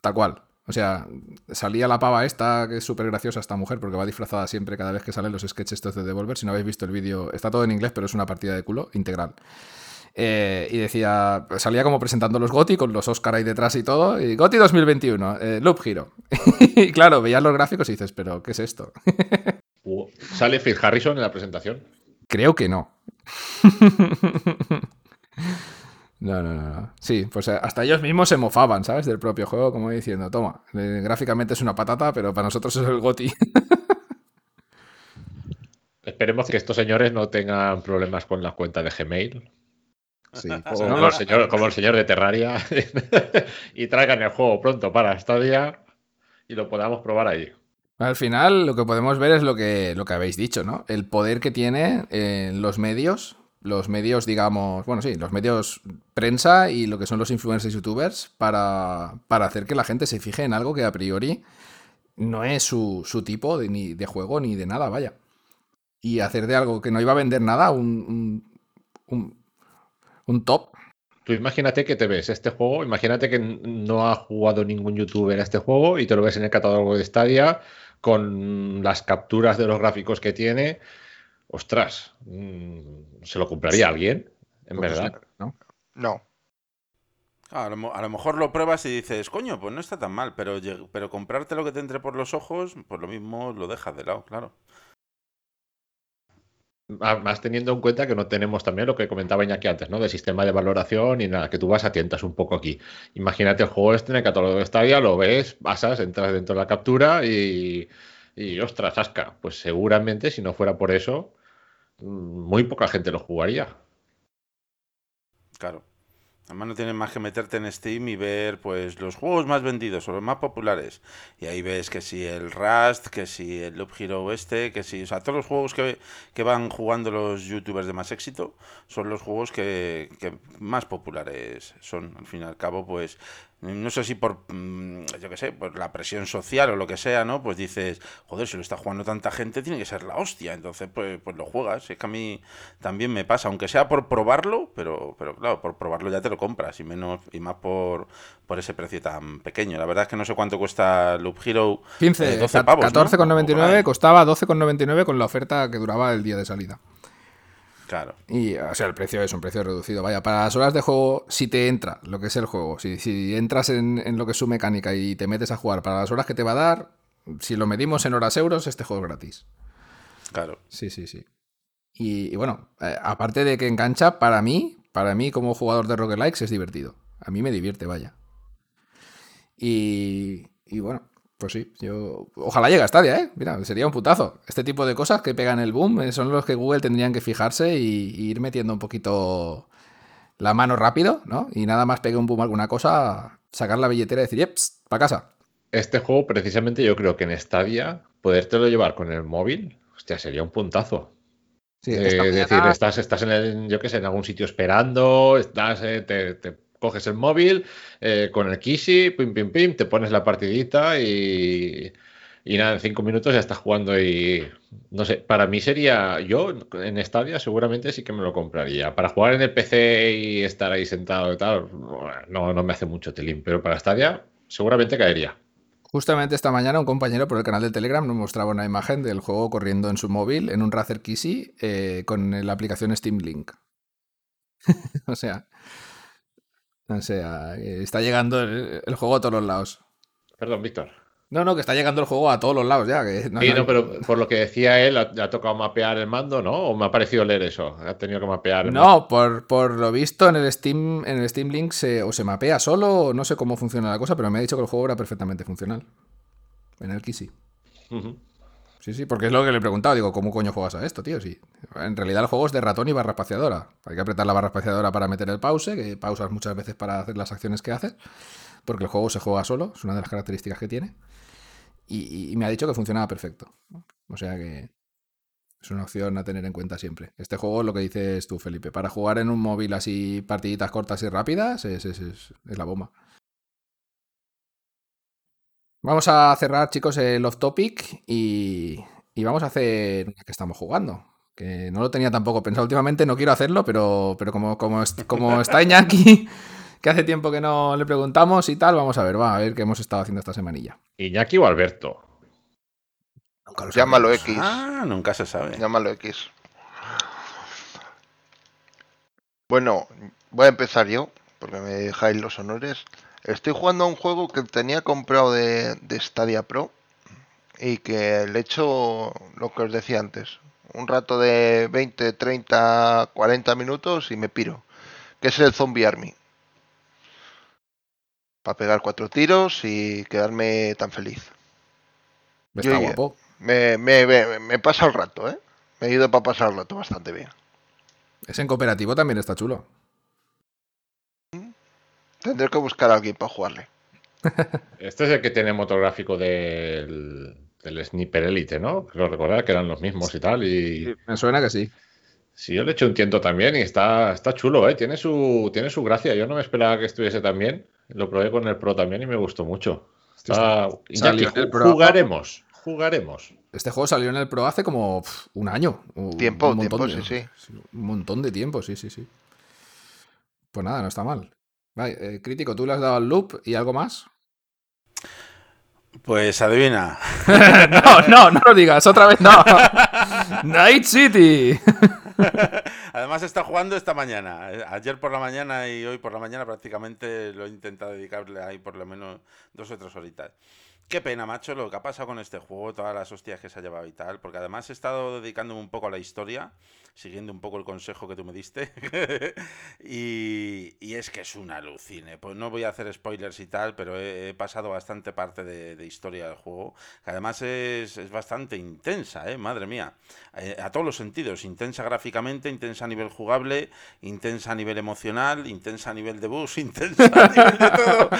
Tal cual. O sea, salía la pava esta, que es súper graciosa esta mujer, porque va disfrazada siempre cada vez que salen los sketches estos de Devolver. Si no habéis visto el vídeo, está todo en inglés, pero es una partida de culo integral. Eh, y decía, salía como presentando los GOTI con los Oscar ahí detrás y todo. Y GOTI 2021, eh, Loop Hero. y claro, veías los gráficos y dices, pero ¿qué es esto? ¿Sale Phil Harrison en la presentación? Creo que no. No, no, no, no. Sí, pues eh, hasta ellos mismos se mofaban, ¿sabes? Del propio juego, como diciendo, toma, eh, gráficamente es una patata, pero para nosotros es el GOTI. Esperemos que estos señores no tengan problemas con la cuenta de Gmail. Sí. Como, No, el, señor, como el señor de Terraria. y traigan el juego pronto para Stadia y lo podamos probar ahí. Al final, lo que podemos ver es lo que, lo que habéis dicho, ¿no? El poder que tiene eh, los medios, los medios, digamos, bueno, sí, los medios prensa y lo que son los influencers y youtubers para, para hacer que la gente se fije en algo que a priori no es su, su tipo de, ni de juego ni de nada, vaya. Y hacer de algo que no iba a vender nada un, un, un- top. Tú imagínate que te ves este juego, imagínate que no ha jugado ningún youtuber a este juego y te lo ves en el catálogo de Stadia con las capturas de los gráficos que tiene. Ostras, mm, ¿se lo compraría alguien? En verdad. ¿no? No. A lo, mo- a lo mejor lo pruebas y dices, coño, pues no está tan mal, pero, comprarte lo que te entre por los ojos, pues lo mismo lo dejas de lado, claro. Más teniendo en cuenta que no tenemos también lo que comentaba Iñaki antes, ¿no? De sistema de valoración y nada, que tú vas a tientas un poco aquí. Imagínate el juego este en el catálogo de Stadia, lo ves, pasas, entras dentro de la captura y, y ostras, asca. Pues seguramente si no fuera por eso, muy poca gente lo jugaría. Claro. Además no tienes más que meterte en Steam y ver pues los juegos más vendidos o los más populares. Y ahí ves que si el Rust, que si el Loop Hero este, que si... O sea, todos los juegos que, que van jugando los youtubers de más éxito son los juegos que, que más populares son. Al fin y al cabo, pues... No sé si por, mm, yo qué sé, por la presión social o lo que sea, ¿no? Pues dices, joder, si lo está jugando tanta gente, tiene que ser la hostia. Entonces, pues, pues lo juegas. Es que a mí también me pasa, aunque sea por probarlo, pero, pero claro, por probarlo ya te lo compras y menos y más por, por ese precio tan pequeño. La verdad es que no sé cuánto cuesta Loop Hero. 15, eh, 12 ca- pavos, ¿no? O por 14,99, ahí. costaba 12,99 con la oferta que duraba el día de salida. Claro. Y, o sea, el precio es un precio reducido. Vaya, para las horas de juego, si te entra lo que es el juego, si, si entras en, en lo que es su mecánica y te metes a jugar para las horas que te va a dar, si lo medimos en horas euros, este juego es gratis. Claro. Sí, sí, sí. Y, y bueno, eh, aparte de que engancha, para mí, para mí como jugador de roguelikes es divertido. A mí me divierte, vaya. Y, y bueno, pues sí, yo... Ojalá llegue a Stadia, ¿eh? Mira, sería un putazo. Este tipo de cosas que pegan el boom eh, son los que Google tendrían que fijarse y, y ir metiendo un poquito la mano rápido, ¿no? Y nada más pegue un boom alguna cosa, sacar la billetera y decir, ¡yeps! ¡Para casa! Este juego, precisamente, yo creo que en Stadia, podértelo llevar con el móvil, hostia, sería un puntazo. Sí, Eh, es decir, estás, estás en el, yo qué sé, en algún sitio esperando, estás, eh, te, te coges el móvil eh, con el Kishi, pim, pim, pim, te pones la partidita y, y nada, en cinco minutos ya estás jugando y no sé, para mí sería, yo en Stadia seguramente sí que me lo compraría. Para jugar en el PC y estar ahí sentado y tal, no, no me hace mucho tilín, pero para Stadia seguramente caería. Justamente esta mañana un compañero por el canal de Telegram nos mostraba una imagen del juego corriendo en su móvil en un Razer Kishi eh, con la aplicación Steam Link. o sea, o sea, eh, está llegando el, el juego a todos los lados. Perdón, Víctor. No, no, que está llegando el juego a todos los lados ya. Que no- Sí, no- pero por lo que decía él, ¿le ha tocado mapear el mando, no? ¿O me ha parecido leer eso? Ha tenido que mapear el. No, por, por lo visto en el Steam, en el Steam Link se, o se mapea solo, o no sé cómo funciona la cosa, pero me ha dicho que el juego era perfectamente funcional. En el Kishi. Ujú. Sí, sí, porque es lo que le he preguntado. Digo, ¿cómo coño juegas a esto, tío? Sí. En realidad el juego es de ratón y barra espaciadora. Hay que apretar la barra espaciadora para meter el pause, que pausas muchas veces para hacer las acciones que haces. porque el juego se juega solo, es una de las características que tiene. Y, me ha dicho que funcionaba perfecto. O sea que es una opción a tener en cuenta siempre. Este juego, lo que dices tú, Felipe, para jugar en un móvil así, partiditas cortas y rápidas, es, es, es, es la bomba. Vamos a cerrar, chicos, el off topic y, y vamos a hacer una que estamos jugando. Que no lo tenía tampoco pensado últimamente, no quiero hacerlo, pero, pero como, como, como está Iñaki, que hace tiempo que no le preguntamos y tal, vamos a ver, va a ver qué hemos estado haciendo esta semanilla. Iñaki o Alberto. Nunca lo Llámalo X. Ah, nunca se sabe. Llámalo X. Bueno, voy a empezar yo, porque me dejáis los honores. Estoy jugando a un juego que tenía comprado de, de Stadia Pro y que le he hecho lo que os decía antes. Un rato de 20, 30, 40 minutos y me piro. Que es el Zombie Army. Para pegar cuatro tiros y quedarme tan feliz. Está Yo- guapo. Me, me, me, me pasa el rato, ¿eh? Me he ido para pasar el rato bastante bien. Ese en cooperativo también está chulo. Tendré que buscar a alguien para jugarle. Este es el que tiene motográfico del, del Sniper Elite, ¿no? Creo recordar que eran los mismos y tal. Y Me suena que sí. sí, yo le eché un tiento también y está, está chulo, ¿eh? Tiene su, tiene su gracia. Yo no me esperaba que estuviese tan bien. Lo probé con el Pro también y me gustó mucho. Está... Iñaki, Salió en el ju- Pro. jugaremos, jugaremos. Este juego salió en el Pro hace como un año. Tiempo, un montón tiempo, de- sí, Un montón de tiempo, sí, sí, sí. Pues nada, no está mal. Vale, eh, crítico, tú le has dado al loop y algo más. Pues adivina. no, no, no lo digas, otra vez no. Night City. Además está jugando esta mañana. Eh, Ayer por la mañana y hoy por la mañana prácticamente lo he intentado dedicarle ahí por lo menos dos o tres horitas. Qué pena, macho, lo que ha pasado con este juego, todas las hostias que se ha llevado y tal, porque además he estado dedicándome un poco a la historia, siguiendo un poco el consejo que tú me diste, y, y es que es un alucine. Pues no voy a hacer spoilers y tal, pero he, he pasado bastante parte de, de historia del juego, que además es, es bastante intensa, ¿eh? madre mía, Eh, a todos los sentidos, intensa gráficamente, intensa a nivel jugable, intensa a nivel emocional, intensa a nivel de bus, intensa a nivel de todo.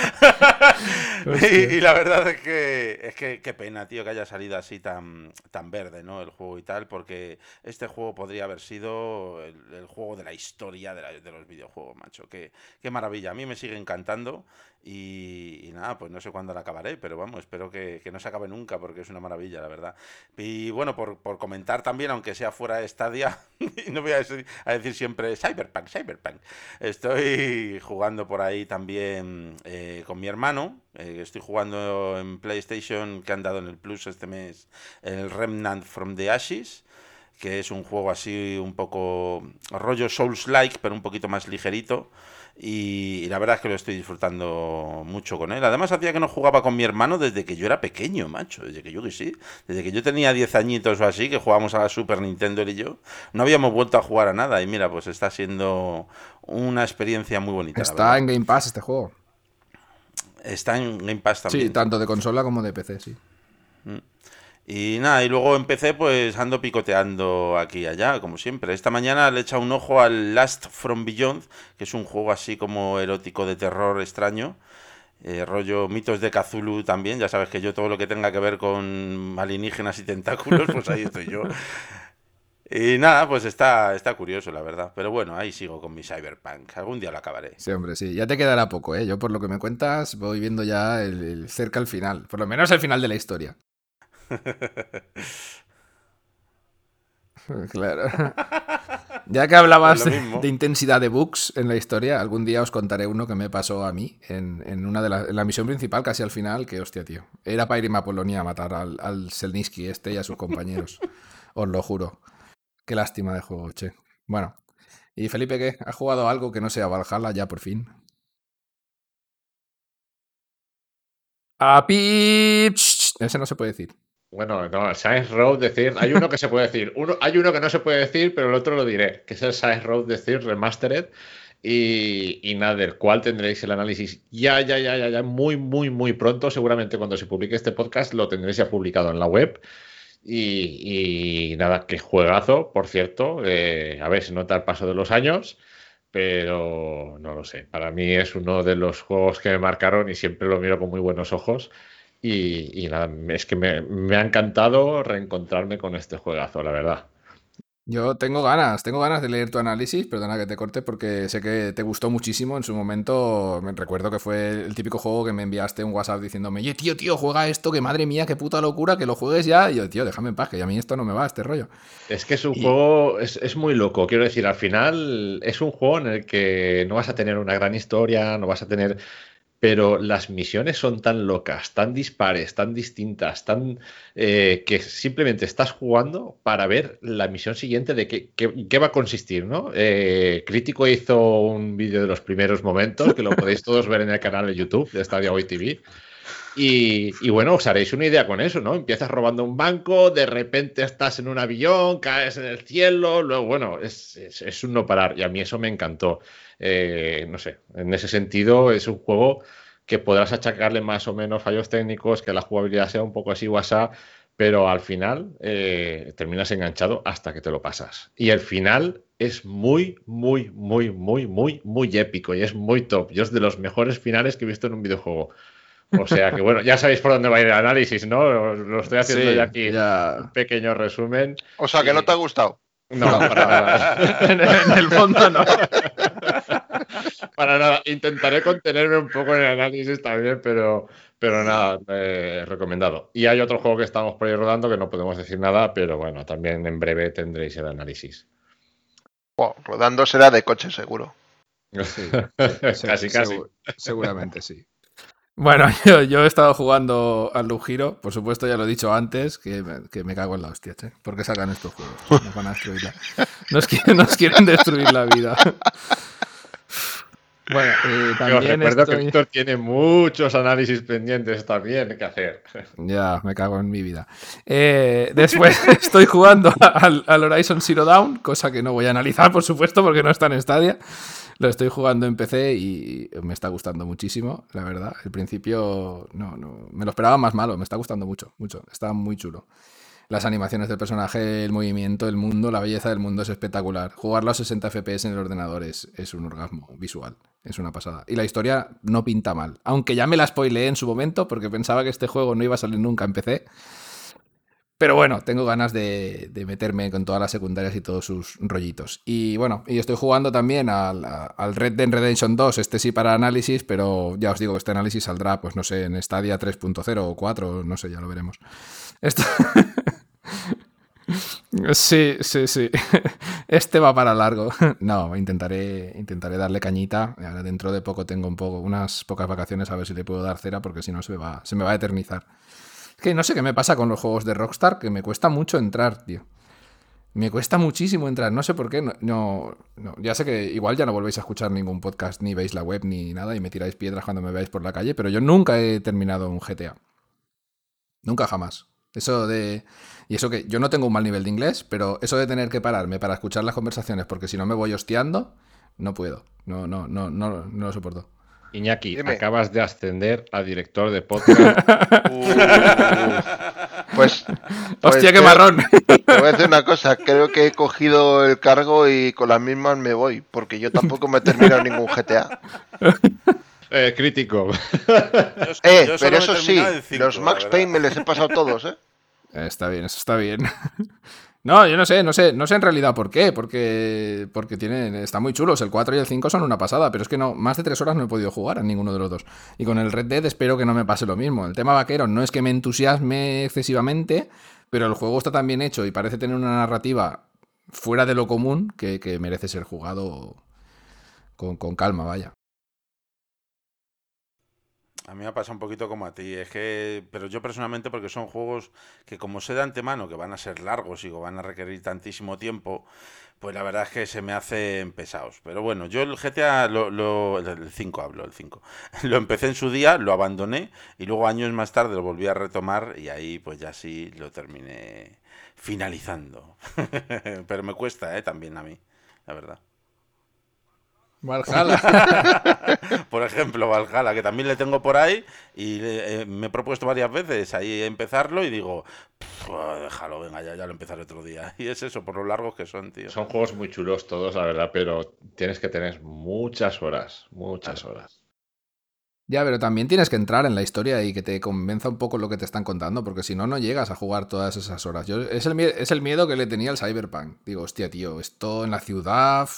y, y la verdad es que es que qué pena, tío, que haya salido así tan, tan verde, ¿no? El juego y tal, porque este juego podría haber sido el, el juego de la historia de, la- de los videojuegos, macho. Qué, qué maravilla. A mí me sigue encantando y, y nada, pues no sé cuándo la acabaré, pero vamos, espero que, que no se acabe nunca porque es una maravilla, la verdad. Y bueno, por, por comentar también, aunque sea fuera de Stadia, no voy a decir, a decir siempre Cyberpunk, Cyberpunk. Estoy jugando por ahí también eh, con mi hermano. eh, estoy jugando en PlayStation que han dado en el Plus este mes el Remnant from the Ashes que es un juego así un poco rollo Souls-like, pero un poquito más ligerito. Y, y la verdad es que lo estoy disfrutando mucho con él. Además, hacía que no jugaba con mi hermano desde que yo era pequeño, macho. Desde que yo que sí. Desde que yo tenía 10 añitos o así, que jugábamos a la Super Nintendo él y yo. No habíamos vuelto a jugar a nada. Y mira, pues está siendo una experiencia muy bonita. Está en Game Pass este juego. Está en Game Pass también. Sí, tanto de consola como de PC, sí. Y nada, y luego empecé pues ando picoteando aquí y allá, como siempre. Esta mañana le he echado un ojo al Last from Beyond, que es un juego así como erótico de terror extraño. eh, rollo mitos de Cthulhu también, ya sabes que yo todo lo que tenga que ver con alienígenas y tentáculos, pues ahí estoy yo. Y nada, pues está, está curioso, la verdad. Pero bueno, ahí sigo con mi Cyberpunk. Algún día lo acabaré. Sí, hombre, sí. Ya te quedará poco, ¿eh? Yo por lo que me cuentas voy viendo ya el, el cerca al final. Por lo menos el final de la historia. Claro. Ya que hablabas de, intensidad de bugs en la historia, algún día os contaré uno que me pasó a mí en, en una de la, en la misión principal, casi al final, que hostia, tío. Era para irme a Polonia a matar al, al este y a sus compañeros. os lo juro. Qué lástima de juego, che. Bueno. ¿Y Felipe qué? ¿Ha jugado algo que no sea Valhalla ya por fin? ¡A pi! Ese no se puede decir. Bueno, no, Science Road decir, hay uno que se puede decir, uno, hay uno que no se puede decir, pero el otro lo diré, que es el Science Road decir Remastered y, y nada, del cual tendréis el análisis ya, ya, ya, ya, ya, muy, muy, muy pronto, seguramente cuando se publique este podcast lo tendréis ya publicado en la web. Y, y nada, qué juegazo, por cierto, eh, a ver, se nota el paso de los años, pero no lo sé. Para mí es uno de los juegos que me marcaron y siempre lo miro con muy buenos ojos. Y, y nada, es que me, me ha encantado reencontrarme con este juegazo, la verdad. Yo tengo ganas, tengo ganas de leer tu análisis, perdona que te corte porque sé que te gustó muchísimo en su momento. Me recuerdo que fue el típico juego que me enviaste un WhatsApp diciéndome, oye, tío, tío, juega esto, que madre mía, qué puta locura, que lo juegues ya. Y yo, tío, déjame en paz, que a mí esto no me va, este rollo. Es que es un juego, es, es muy loco, quiero decir, al final es un juego en el que no vas a tener una gran historia, no vas a tener pero las misiones son tan locas, tan dispares, tan distintas, tan eh, que simplemente estás jugando para ver la misión siguiente de qué, va a consistir, ¿no? Eh, Crítico hizo un vídeo de los primeros momentos, que lo podéis todos ver en el canal de YouTube de Stadia Hoy TV. Y, bueno, os haréis una idea con eso, ¿no? Empiezas robando un banco, de repente estás en un avión, caes en el cielo, luego, bueno, es, es un no parar. Y a mí eso me encantó. Eh, no sé, en ese sentido es un juego que podrás achacarle más o menos fallos técnicos, que la jugabilidad sea un poco así WhatsApp, pero al final eh, terminas enganchado hasta que te lo pasas. Y el final es muy, muy, muy, muy, muy, muy épico y es muy top. Yo es de los mejores finales que he visto en un videojuego. O sea que bueno, ya sabéis por dónde va a ir el análisis, ¿no? Lo estoy haciendo sí, ya aquí ya. un pequeño resumen. O sea que y... no te ha gustado. No, para nada. en, el fondo no. para nada. Intentaré contenerme un poco en el análisis también, pero, pero nada, eh, recomendado. Y hay otro juego que estamos por ahí rodando que no podemos decir nada, pero bueno, también en breve tendréis el análisis. Wow, rodando será de coche seguro. Sí, casi, casi. Seguramente sí. Bueno, yo, yo, he estado jugando al Hero, por supuesto, ya lo he dicho antes, que me, que me cago en la hostia, ¿eh? ¿Por qué sacan estos juegos? Nos van a destruir la... nos, quieren, nos quieren destruir la vida. Bueno, eh, también Os recuerdo estoy... que Víctor tiene muchos análisis pendientes también que hacer. Ya, me cago en mi vida. Eh, después estoy jugando al, al, Horizon Zero Dawn, cosa que no voy a analizar, por supuesto, porque no está en Stadia. Lo estoy jugando en PC y me está gustando muchísimo, la verdad. El principio, no, no, me lo esperaba más malo, me está gustando mucho, mucho. Está muy chulo. Las animaciones del personaje, el movimiento, el mundo, la belleza del mundo es espectacular. Jugarlo a 60 FPS en el ordenador es, es un orgasmo visual. Es una pasada. Y la historia no pinta mal. Aunque ya me la spoileé en su momento porque pensaba que este juego no iba a salir nunca en PC. Pero bueno, tengo ganas de, de, meterme con todas las secundarias y todos sus rollitos. Y bueno, y estoy jugando también al, al, Red Dead Redemption 2, este sí para análisis, pero ya os digo que este análisis saldrá, pues no sé, en Stadia 3.0 o 4, no sé, ya lo veremos. Esto... Sí, sí, sí. Este va para largo. No, intentaré, intentaré darle cañita. Ahora dentro de poco tengo un poco, unas pocas vacaciones a ver si le puedo dar cera porque si no se me va, se me va a eternizar. Es que no sé qué me pasa con los juegos de Rockstar, que me cuesta mucho entrar, tío. Me cuesta muchísimo entrar, no sé por qué. No, no, ya sé que igual ya no volvéis a escuchar ningún podcast, ni veis la web, ni nada, y me tiráis piedras cuando me veáis por la calle, pero yo nunca he terminado un GTA. Nunca jamás. Eso de. Y eso que yo no tengo un mal nivel de inglés, pero eso de tener que pararme para escuchar las conversaciones, porque si no me voy hostiando, no puedo. No, no, no, no, no lo soporto. Iñaki, Dime. acabas de ascender a director de podcast. uh, pues, pues, Hostia, qué marrón. Te voy a decir una cosa, creo que he cogido el cargo y con las mismas me voy, porque yo tampoco me he terminado ningún GTA. Eh, crítico. Yo, eh, yo pero eso sí, cinco, los Max Payne me les he pasado todos, ¿eh? Está bien, eso está bien. No, yo no sé, no sé, no sé en realidad por qué, porque, porque tienen, están muy chulos, el 4 y el 5 son una pasada, pero es que no, más de 3 horas no he podido jugar a ninguno de los dos. Y con el Red Dead espero que no me pase lo mismo. El tema vaquero no es que me entusiasme excesivamente, pero el juego está tan bien hecho y parece tener una narrativa fuera de lo común que, que merece ser jugado con, con calma, vaya. A mí me pasa un poquito como a ti, es que, pero yo personalmente porque son juegos que como sé de antemano que van a ser largos y van a requerir tantísimo tiempo, pues la verdad es que se me hacen pesados. Pero bueno, yo el GTA, lo, lo, el 5 hablo, el 5, lo empecé en su día, lo abandoné y luego años más tarde lo volví a retomar y ahí pues ya sí lo terminé finalizando. pero me cuesta, ¿eh? También a mí, la verdad. Valhalla. por ejemplo, Valhalla, que también le tengo por ahí y eh, me he propuesto varias veces ahí empezarlo y digo, déjalo, venga, ya, ya lo empezaré otro día. Y es eso, por lo largos que son, tío. Son juegos muy chulos todos, la verdad, pero tienes que tener muchas horas, muchas horas. Ya, pero también tienes que entrar en la historia y que te convenza un poco lo que te están contando, porque si no, no llegas a jugar todas esas horas. Yo, es, el, es el miedo que le tenía al Cyberpunk. Digo, hostia, tío, esto en la ciudad,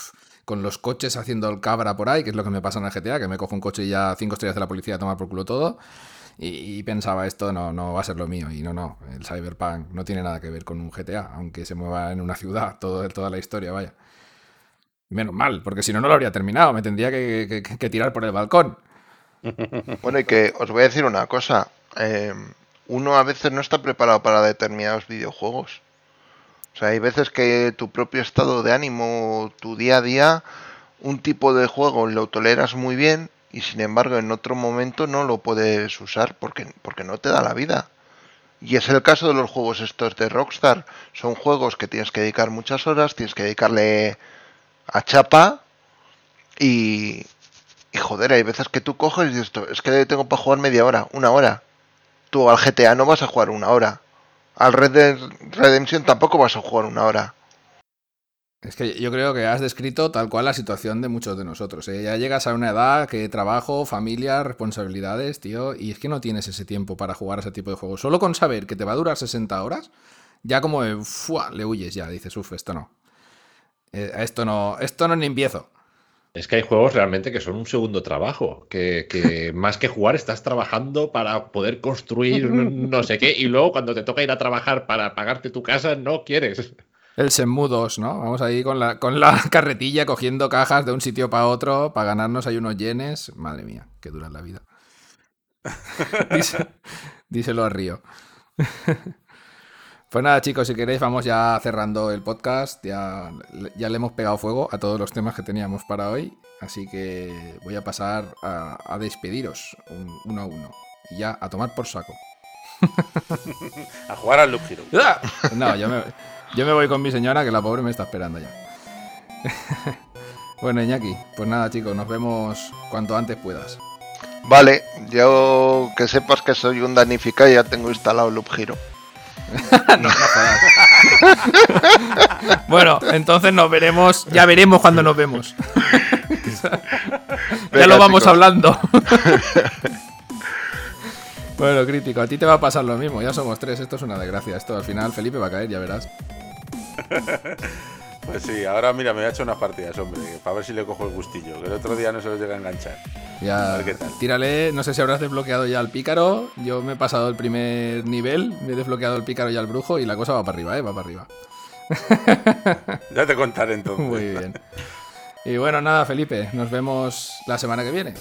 con los coches haciendo el cabra por ahí, que es lo que me pasa en el GTA, que me cojo un coche y ya cinco estrellas de la policía a tomar por culo todo. Y, pensaba, esto no, no va a ser lo mío. Y no, no, el Cyberpunk no tiene nada que ver con un GTA, aunque se mueva en una ciudad, todo, toda la historia, vaya. Menos mal, porque si no, no lo habría terminado. Me tendría que tirar por el balcón. Bueno, y que os voy a decir una cosa. Eh, uno a veces no está preparado para determinados videojuegos. O sea, hay veces que tu propio estado de ánimo, tu día a día, un tipo de juego lo toleras muy bien y sin embargo en otro momento no lo puedes usar porque, porque no te da la vida. Y es el caso de los juegos estos de Rockstar. Son juegos que tienes que dedicar muchas horas, tienes que dedicarle a chapa y, y joder, hay veces que tú coges y dices, es que tengo para jugar media hora, una hora. Tú al GTA no vas a jugar una hora. Al Red Dead Redemption tampoco vas a jugar una hora. Es que yo creo que has descrito tal cual la situación de muchos de nosotros. ¿eh? Ya llegas a una edad que trabajo, familia, responsabilidades, tío, y es que no tienes ese tiempo para jugar a ese tipo de juegos. Solo con saber que te va a durar 60 horas, ya como le huyes ya, dices, uff, esto no. Eh, esto no, esto no ni empiezo. Es que hay juegos realmente que son un segundo trabajo, que, más que jugar estás trabajando para poder construir no sé qué y luego cuando te toca ir a trabajar para pagarte tu casa no quieres. El Semudos, ¿no? Vamos ahí con la, con la carretilla cogiendo cajas de un sitio para otro para ganarnos ahí unos yenes. Madre mía, que dura la vida. díselo a Río. Pues nada, chicos, si queréis, vamos ya cerrando el podcast. Ya, ya le hemos pegado fuego a todos los temas que teníamos para hoy. Así que voy a pasar a, despediros uno a uno. Y ya, a tomar por saco. a jugar al Loop Hero. ¡Ah! No, yo me, yo me voy con mi señora, que la pobre me está esperando ya. bueno, Iñaki, pues nada, chicos, nos vemos cuanto antes puedas. Vale, yo que sepas que soy un danificado y ya tengo instalado Loop Hero. bueno, entonces nos veremos, ya veremos cuando nos vemos. ya lo vamos hablando. bueno, crítico, a ti te va a pasar lo mismo, ya somos tres, esto es una desgracia. Esto al final Felipe va a caer, ya verás. Pues sí, ahora mira, me voy a echar unas partidas, hombre, para ver si le cojo el gustillo, que el otro día no se lo llega a enganchar. Ya, a ver qué tal. Tírale, no sé si habrás desbloqueado ya al pícaro. Yo me he pasado el primer nivel, me he desbloqueado el pícaro y al brujo y la cosa va para arriba, ¿eh? Va para arriba. ya te contaré entonces. Muy bien. Y bueno, nada, Felipe, nos vemos la semana que viene.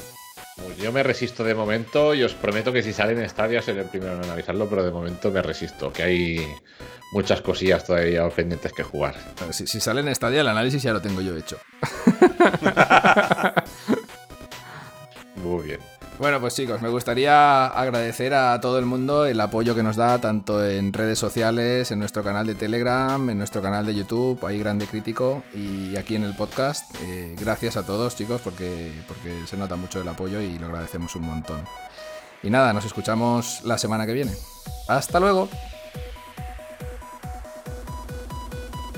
Pues yo me resisto de momento y os prometo que si sale en estadio seré el primero en analizarlo, pero de momento me resisto, que hay muchas cosillas todavía pendientes que jugar. Si, si sale en estadio el análisis ya lo tengo yo hecho. Muy bien. Bueno, pues chicos, me gustaría agradecer a todo el mundo el apoyo que nos da, tanto en redes sociales, en nuestro canal de Telegram, en nuestro canal de YouTube, ahí Grande Crítico, y aquí en el podcast. Eh, gracias a todos, chicos, porque, porque se nota mucho el apoyo y lo agradecemos un montón. Y nada, nos escuchamos la semana que viene. Hasta luego.